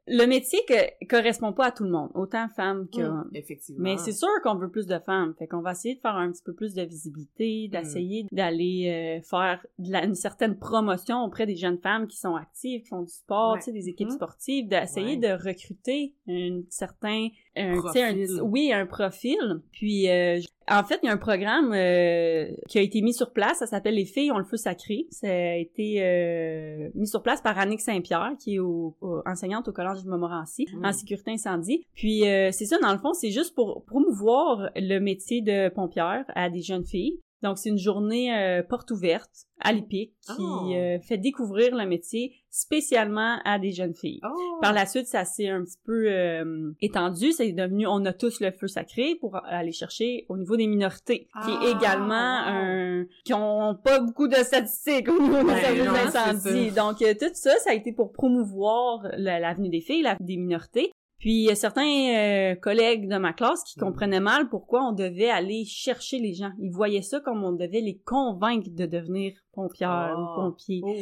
Le métier que, correspond pas à tout le monde, autant femmes que Mm. Effectivement. Mais c'est sûr qu'on veut plus de femmes. Fait qu'on va essayer de faire un petit peu plus de visibilité, d'essayer d'aller euh, faire de la- une certaine promotion auprès des jeunes femmes qui sont actives, qui font du sport, Ouais. tu sais, des équipes Mhm. sportives, d'essayer Ouais. de recruter un certain... Un, un- oui, un profil. Puis, euh, en fait, il y a un programme euh, qui a été mis sur place. Ça s'appelle Les filles ont le feu sacré. Ça a été euh, mis sur place par Annick Saint-Pierre, qui est au- au- enseignante au Collège de Montmorency Mm. en sécurité incendie. Puis, euh, c'est ça, dans le fond, c'est juste pour promouvoir le métier de pompière à des jeunes filles. Donc, c'est une journée euh, porte ouverte à l'IPIC qui Oh. euh, fait découvrir le métier spéciaalement à des jeunes filles. Oh. Par la suite, ça s'est un petit peu euh, étendu. C'est devenu, on a tous le feu sacré pour aller chercher au niveau des minorités, qui est Ah, également un, qui ont pas beaucoup de statistiques au niveau des Ben non, d'incendie. ça. Donc, euh, tout ça, ça a été pour promouvoir la- l'avenue des filles, l'avenue des minorités. Puis, il y a certains euh, collègues de ma classe qui Mm. comprenaient mal pourquoi on devait aller chercher les gens. Ils voyaient ça comme on devait les convaincre de devenir pompières Oh. ou pompiers. Oh.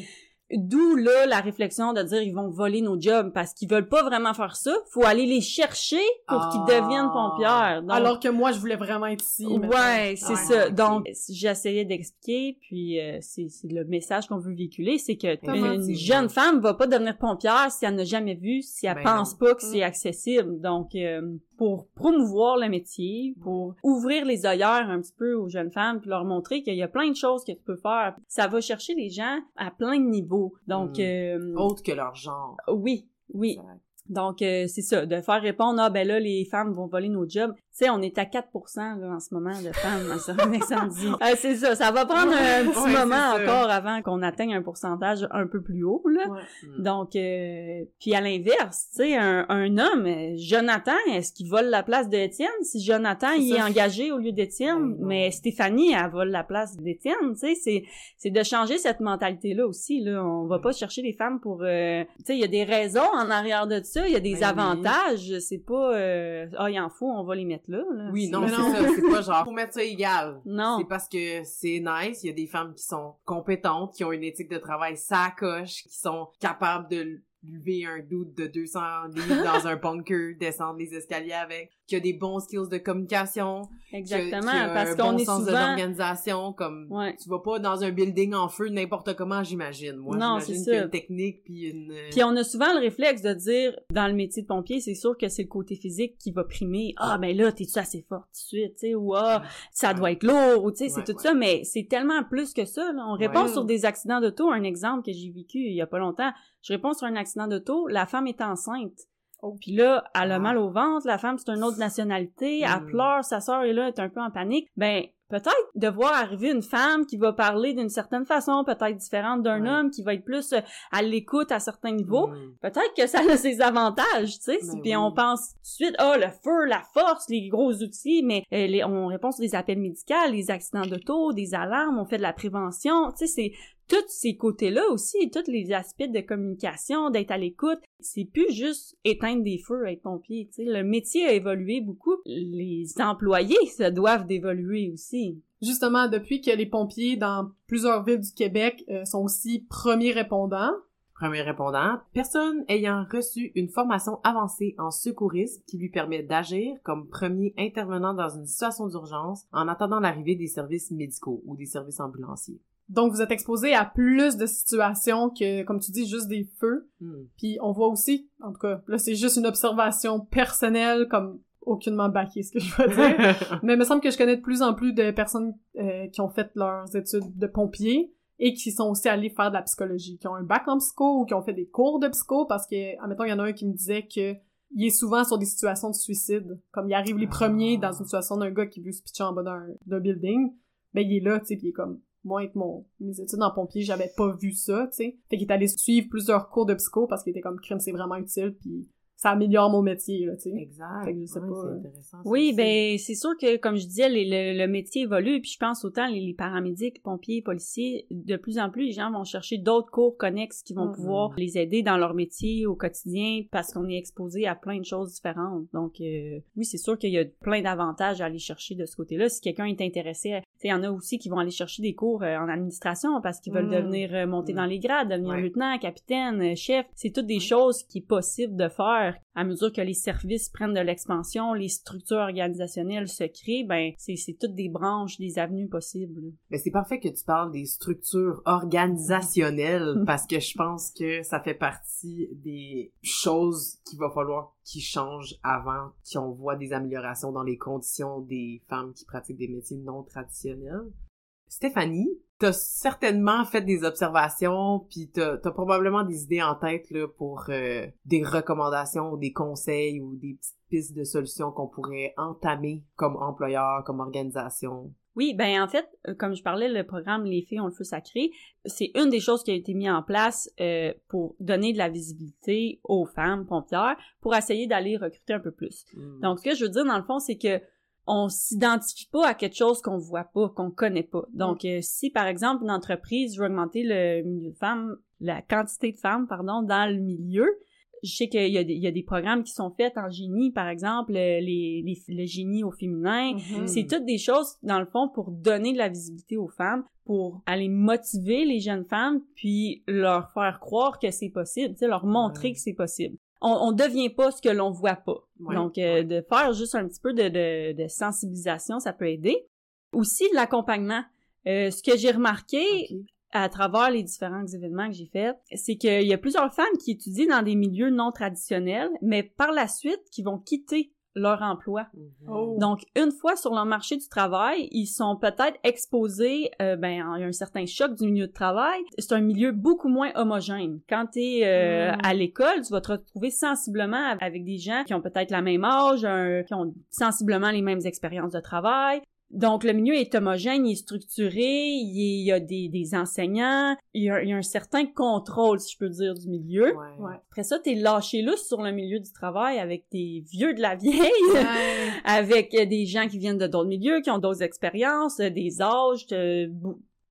D'où là la réflexion de dire ils vont voler nos jobs parce qu'ils veulent pas vraiment faire ça. Faut aller les chercher pour Ah. qu'ils deviennent pompières. Donc, Alors que moi, je voulais vraiment être ici. ouais, c'est Ouais, ça. ok. Donc j'essayais d'expliquer, puis euh, c'est c'est le message qu'on veut véhiculer, c'est que une jeune femme va pas devenir pompière si elle n'a jamais vu, si elle Ben pense pas que Mm. c'est accessible. Donc euh, pour promouvoir le métier, pour ouvrir les œillères un petit peu aux jeunes femmes, puis leur montrer qu'il y a plein de choses que tu peux faire. Ça va chercher les gens à plein de niveaux. Donc Mm. euh, Autre que leur genre. oui, oui. Exact. Donc, euh, c'est ça, de faire répondre, ah ben là, les femmes vont voler nos jobs. Sais, on est à 4% là, en ce moment de femmes à un incendie. Euh, c'est ça, ça va prendre un petit Ouais, moment ça. encore avant qu'on atteigne un pourcentage un peu plus haut, là. Ouais. Mm. Donc, euh, puis à l'inverse, tu sais, un, un homme, Jonathan, est-ce qu'il vole la place d'Étienne? Si Jonathan, il est ça. engagé au lieu d'Étienne, Ben mais Stéphanie, elle vole la place d'Étienne, tu sais, c'est, c'est de changer cette mentalité-là aussi, là. On va pas chercher les femmes pour, euh, tu sais, il y a des raisons en arrière de ça, il y a des Ben oui. avantages, c'est pas, euh, ah, il en faut, on va les mettre là, là. Oui, non, Mais c'est non. ça. C'est pas genre, faut mettre ça égal. Non. C'est parce que c'est nice. Il y a des femmes qui sont compétentes, qui ont une éthique de travail sacoche, qui sont capables de lever un doute de 200 livres dans un bunker, descendre les escaliers avec, qui a des bons skills de communication, qui a- Exactement, qui a parce qu'on bon est sens de souvent... l'organisation, comme Ouais. tu vas pas dans un building en feu n'importe comment, j'imagine. Moi, Non, j'imagine c'est qu'il y a ça. une technique puis une... euh, Puis on a souvent le réflexe de dire, dans le métier de pompier, c'est sûr que c'est le côté physique qui va primer. Ah, ben là, t'es-tu assez fort tout de suite, tu sais, ou ah, ça doit être lourd, ou tu sais, c'est Ouais, tout ouais. ça, mais c'est tellement plus que ça. Là. On répond sur des accidents d'auto. Un exemple que j'ai vécu il y a pas longtemps, je réponds sur un accident d'auto, la femme est enceinte. Oh. Puis là, elle a Ah. mal au ventre, la femme c'est une autre nationalité, elle Mm. pleure, sa sœur est là, elle est un peu en panique. Ben peut-être de voir arriver une femme qui va parler d'une certaine façon, peut-être différente d'un Ouais. homme, qui va être plus euh, à l'écoute à certains niveaux, mm. peut-être que ça a ses avantages, tu sais. Ben Puis oui. on pense tout de suite, oh, le feu, la force, les gros outils, mais euh, les- on répond sur des appels médicaux, les accidents d'auto, des alarmes, on fait de la prévention, tu sais, c'est tous ces côtés-là aussi, tous les aspects de communication, d'être à l'écoute. C'est plus juste éteindre des feux, être pompier, tu sais. Le métier a évolué beaucoup. Les employés se doivent d'évoluer aussi. Justement, depuis que les pompiers dans plusieurs villes du Québec euh, sont aussi premiers répondants, Premier répondant, personne ayant reçu une formation avancée en secourisme qui lui permet d'agir comme premier intervenant dans une situation d'urgence en attendant l'arrivée des services médicaux ou des services ambulanciers. Donc vous êtes exposé à plus de situations que, comme tu dis, juste des feux. Hmm. Puis on voit aussi, en tout cas, là c'est juste une observation personnelle, comme aucunement baquée ce que je veux dire. Mais il me semble que je connais de plus en plus de personnes euh, qui ont fait leurs études de pompiers et qui sont aussi allés faire de la psychologie, qui ont un bac en psycho ou qui ont fait des cours de psycho parce que, admettons, il y en a un qui me disait que il est souvent sur des situations de suicide. Comme il arrive les premiers dans une situation d'un gars qui veut se pitcher en bas d'un d'un building, ben il est là, tu sais, puis il est comme moi avec mon mes études en pompier, j'avais pas vu ça, tu sais. Fait qu'il est allé suivre plusieurs cours de psycho parce qu'il était comme crime, c'est vraiment utile puis ça améliore mon métier, là, tu sais. Exact. Fait que je sais Ouais, pas, c'est euh. intéressant, Oui, aussi. ben c'est sûr que comme je disais, les- le, le métier évolue, puis je pense autant les, les paramédics, pompiers, policiers, de plus en plus les gens vont chercher d'autres cours connexes qui vont Mhm. pouvoir les aider dans leur métier au quotidien parce qu'on est exposé à plein de choses différentes. Donc euh, oui, c'est sûr qu'il y a plein d'avantages à aller chercher de ce côté-là. Si quelqu'un est intéressé, tu sais, il y en a aussi qui vont aller chercher des cours euh, en administration parce qu'ils veulent Mhm. devenir euh, monter Mhm. dans les grades, devenir Ouais. lieutenant, capitaine, chef. C'est toutes des choses qui est possible de faire à mesure que les services prennent de l'expansion, les structures organisationnelles se créent, ben c'est c'est toutes des branches, des avenues possibles. Mais c'est parfait que tu parles des structures organisationnelles parce que je pense que ça fait partie des choses qu'il va falloir qui changent avant qu'on voit des améliorations dans les conditions des femmes qui pratiquent des métiers non traditionnels. Stéphanie, t'as certainement fait des observations puis t'as as probablement des idées en tête là pour euh, des recommandations ou des conseils ou des petites pistes de solutions qu'on pourrait entamer comme employeur, comme organisation. Oui, ben en fait, euh, comme je parlais, le programme Les filles ont le feu sacré, c'est une des choses qui a été mise en place euh, pour donner de la visibilité aux femmes pompières pour essayer d'aller recruter un peu plus. Hmm. Donc, ce que je veux dire, dans le fond, c'est que on s'identifie pas à quelque chose qu'on voit pas, qu'on connaît pas. Donc, euh, si, par exemple, une entreprise veut augmenter le milieu de femmes, la quantité de femmes, pardon, dans le milieu, je sais qu'il y, a des- il y a des programmes qui sont faits en génie, par exemple, euh, les, les, le génie au féminin. Mhm. C'est toutes des choses, dans le fond, pour donner de la visibilité aux femmes, pour aller motiver les jeunes femmes, puis leur faire croire que c'est possible, tu sais, leur montrer Ouais. que c'est possible. On, on devient pas ce que l'on voit pas. Ouais, Donc, euh, ouais. de faire juste un petit peu de, de, de sensibilisation, ça peut aider. Aussi, l'accompagnement. Euh, ce que j'ai remarqué à travers les différents événements que j'ai faits, c'est qu'il y a plusieurs femmes qui étudient dans des milieux non traditionnels, mais par la suite, qui vont quitter leur emploi. Mhm. Oh. Donc, une fois sur le marché du travail, ils sont peut-être exposés, euh, ben, à un certain choc du milieu de travail. C'est un milieu beaucoup moins homogène. Quand tu es Mm. à l'école, tu vas te retrouver sensiblement avec des gens qui ont peut-être la même âge, un- qui ont sensiblement les mêmes expériences de travail. Donc, le milieu est homogène, il est structuré, il y a- des, des enseignants, il y, a, il y a un certain contrôle, si je peux dire, du milieu. Ouais. Ouais. Après ça, t'es lâché lousse sur le milieu du travail avec des vieux de la vieille, Ouais. avec des gens qui viennent de d'autres milieux, qui ont d'autres expériences, des âges, de,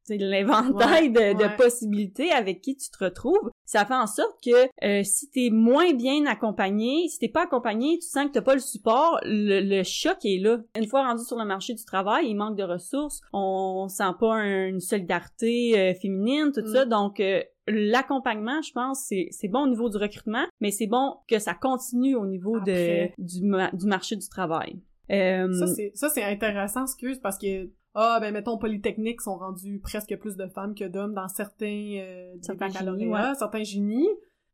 c'est l'éventail de, de ouais. possibilités avec qui tu te retrouves. Ça fait en sorte que euh, si t'es moins bien accompagné, si t'es pas accompagné, tu sens que t'as pas le support, le, le choc est là. Une fois rendu sur le marché du travail, il manque de ressources, on sent pas un- une solidarité euh, féminine, tout Mm. ça. Donc euh, l'accompagnement, je pense, c'est bon au niveau du recrutement, mais c'est bon que ça continue au niveau de du, ma- du marché du travail. Euh, Ça, c'est, ça, c'est intéressant, excuse, parce que, ah, ben, mettons, Polytechniques sont rendus presque plus de femmes que d'hommes dans certains, euh, Certains baccalauréats, génies, ouais. certains génies.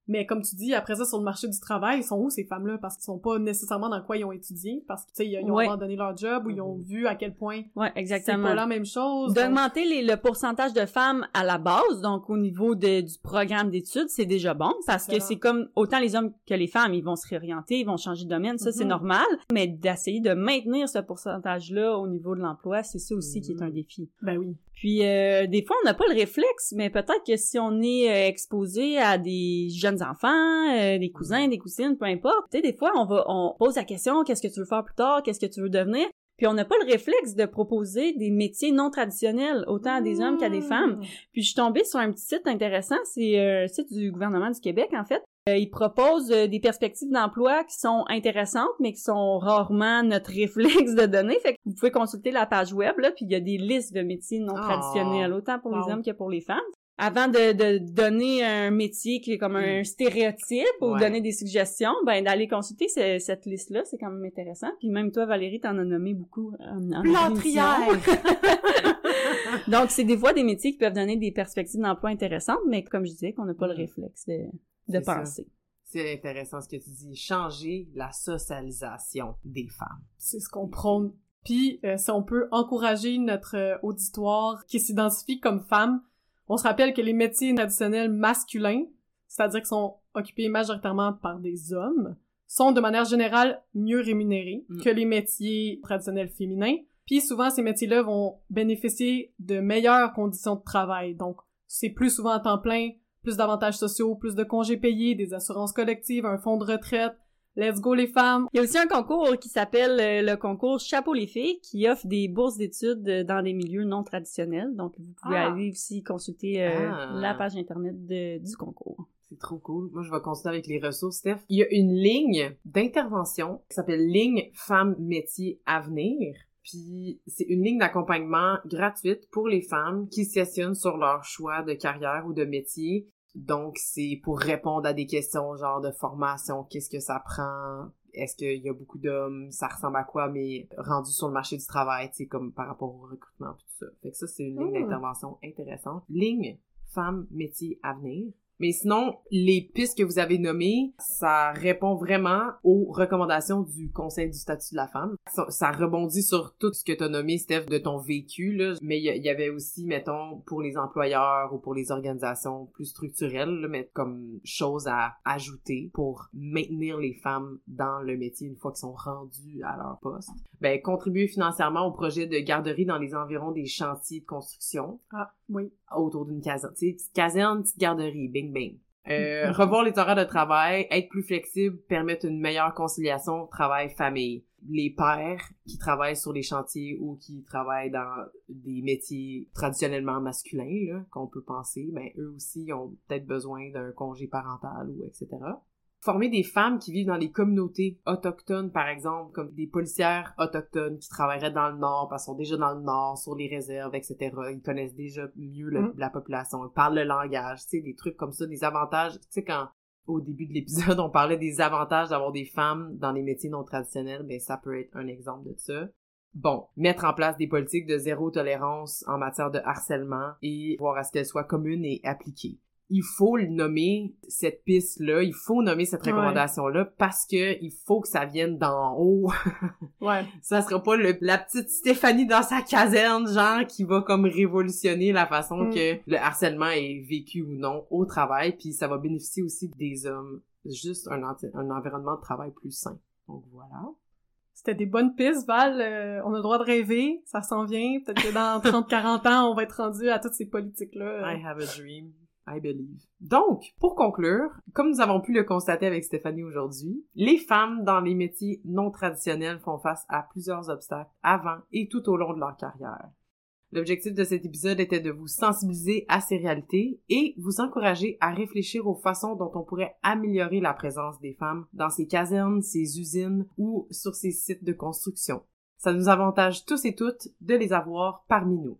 Mais comme tu dis, après ça, sur le marché du travail, ils sont où ces femmes-là? Parce qu'ils sont pas nécessairement dans quoi ils ont étudié, parce que, tu sais, ils ont Ouais. abandonné leur job ou ils ont vu à quel point ouais, c'est exactement. pas la même chose. donc- D'augmenter les- le pourcentage de femmes à la base, donc au niveau de- du programme d'études, c'est déjà bon parce que c'est comme autant les hommes que les femmes, ils vont se réorienter, ils vont changer de domaine, ça c'est Mhm. normal, mais d'essayer de maintenir ce pourcentage-là au niveau de l'emploi, c'est ça aussi qui est un Mhm. défi. Ben oui. Puis euh, des fois on n'a pas le réflexe, mais peut-être que si on est euh, exposé à des jeunes enfants, euh, des cousins, des cousines, peu importe, tu sais des fois on va on pose la question qu'est-ce que tu veux faire plus tard, qu'est-ce que tu veux devenir, puis on n'a pas le réflexe de proposer des métiers non traditionnels autant à des hommes qu'à des femmes. Puis je suis tombée sur un petit site intéressant, c'est euh, un site du gouvernement du Québec en fait. Euh, il propose euh, des perspectives d'emploi qui sont intéressantes, mais qui sont rarement notre réflexe de donner. Fait que vous pouvez consulter la page web, là, puis il y a des listes de métiers non Oh. traditionnels, autant pour Wow. les hommes que pour les femmes. Avant de, de donner un métier qui est comme un stéréotype ou Ouais. donner des suggestions, ben d'aller consulter ce- cette liste-là, c'est quand même intéressant. Puis même toi, Valérie, t'en as nommé beaucoup. euh, émission. Donc, c'est des fois des métiers qui peuvent donner des perspectives d'emploi intéressantes, mais comme je disais, qu'on n'a pas le Mm. réflexe de, de ça. penser. C'est intéressant ce que tu dis. Changer la socialisation des femmes. C'est ce qu'on prône. Puis, euh, si on peut encourager notre euh, auditoire qui s'identifie comme femme, on se rappelle que les métiers traditionnels masculins, c'est-à-dire qui sont occupés majoritairement par des hommes, sont de manière générale mieux rémunérés Mm. que les métiers traditionnels féminins. Puis souvent, ces métiers-là vont bénéficier de meilleures conditions de travail. Donc, c'est plus souvent à temps plein, plus d'avantages sociaux, plus de congés payés, des assurances collectives, un fonds de retraite. Let's go les femmes! Il y a aussi un concours qui s'appelle euh, le concours Chapeau les filles, qui offre des bourses d'études euh, dans des milieux non traditionnels. Donc, vous pouvez Ah. aller aussi consulter euh, Ah. la page internet de- du concours. C'est trop cool. Moi, je vais continuer avec les ressources, Steph. Il y a une ligne d'intervention qui s'appelle Ligne Femmes Métiers Avenir. Puis, c'est une ligne d'accompagnement gratuite pour les femmes qui se questionnent sur leur choix de carrière ou de métier. Donc, c'est pour répondre à des questions genre de formation, qu'est-ce que ça prend, est-ce qu'il y a beaucoup d'hommes, ça ressemble à quoi, mais rendu sur le marché du travail, tu sais, comme par rapport au recrutement, tout ça. Fait que ça, c'est une ligne Mm. d'intervention intéressante. Ligne Femmes Métiers Avenir. Mais sinon, les pistes que vous avez nommées, ça répond vraiment aux recommandations du Conseil du statut de la femme. Ça, rebondit sur tout ce que tu as nommé, Steph, de ton vécu, là. Mais il y, y avait aussi, mettons, pour les employeurs ou pour les organisations plus structurelles, là, mais comme chose à ajouter pour maintenir les femmes dans le métier une fois qu'ils sont rendus à leur poste. Ben, contribuer financièrement au projet de garderie dans les environs des chantiers de construction Ah, oui. autour d'une caserne. Tu sais, petite caserne, petite garderie, bing bing. Euh, revoir les horaires de travail, être plus flexible, permettre une meilleure conciliation travail-famille. Les pères qui travaillent sur les chantiers ou qui travaillent dans des métiers traditionnellement masculins, qu'on peut penser, ben eux aussi ont peut-être besoin d'un congé parental ou etc. Former des femmes qui vivent dans les communautés autochtones, par exemple, comme des policières autochtones qui travailleraient dans le Nord, parce qu'ils sont déjà dans le Nord, sur les réserves, etc. Ils connaissent déjà mieux le- Mm. la population, ils parlent le langage, tu sais, des trucs comme ça, des avantages. Tu sais, quand au début de l'épisode, on parlait des avantages d'avoir des femmes dans les métiers non traditionnels, ben ça peut être un exemple de ça. Bon, mettre en place des politiques de zéro tolérance en matière de harcèlement et voir à ce qu'elles soient communes et appliquées. Il faut le nommer cette piste là, il faut nommer cette recommandation là parce que il faut que ça vienne d'en haut. Ouais. ça sera pas le- la petite Stéphanie dans sa caserne genre qui va comme révolutionner la façon Mm. que le harcèlement est vécu ou non au travail puis ça va bénéficier aussi des hommes juste un, un environnement de travail plus sain. Donc voilà. C'était des bonnes pistes, Val. Euh, on a le droit de rêver, ça s'en vient. Peut-être que dans 30-40 ans, on va être rendu à toutes ces politiques-là. I have a dream. Donc, pour conclure, comme nous avons pu le constater avec Stéphanie aujourd'hui, les femmes dans les métiers non traditionnels font face à plusieurs obstacles avant et tout au long de leur carrière. L'objectif de cet épisode était de vous sensibiliser à ces réalités et vous encourager à réfléchir aux façons dont on pourrait améliorer la présence des femmes dans ces casernes, ces usines ou sur ces sites de construction. Ça nous avantage tous et toutes de les avoir parmi nous.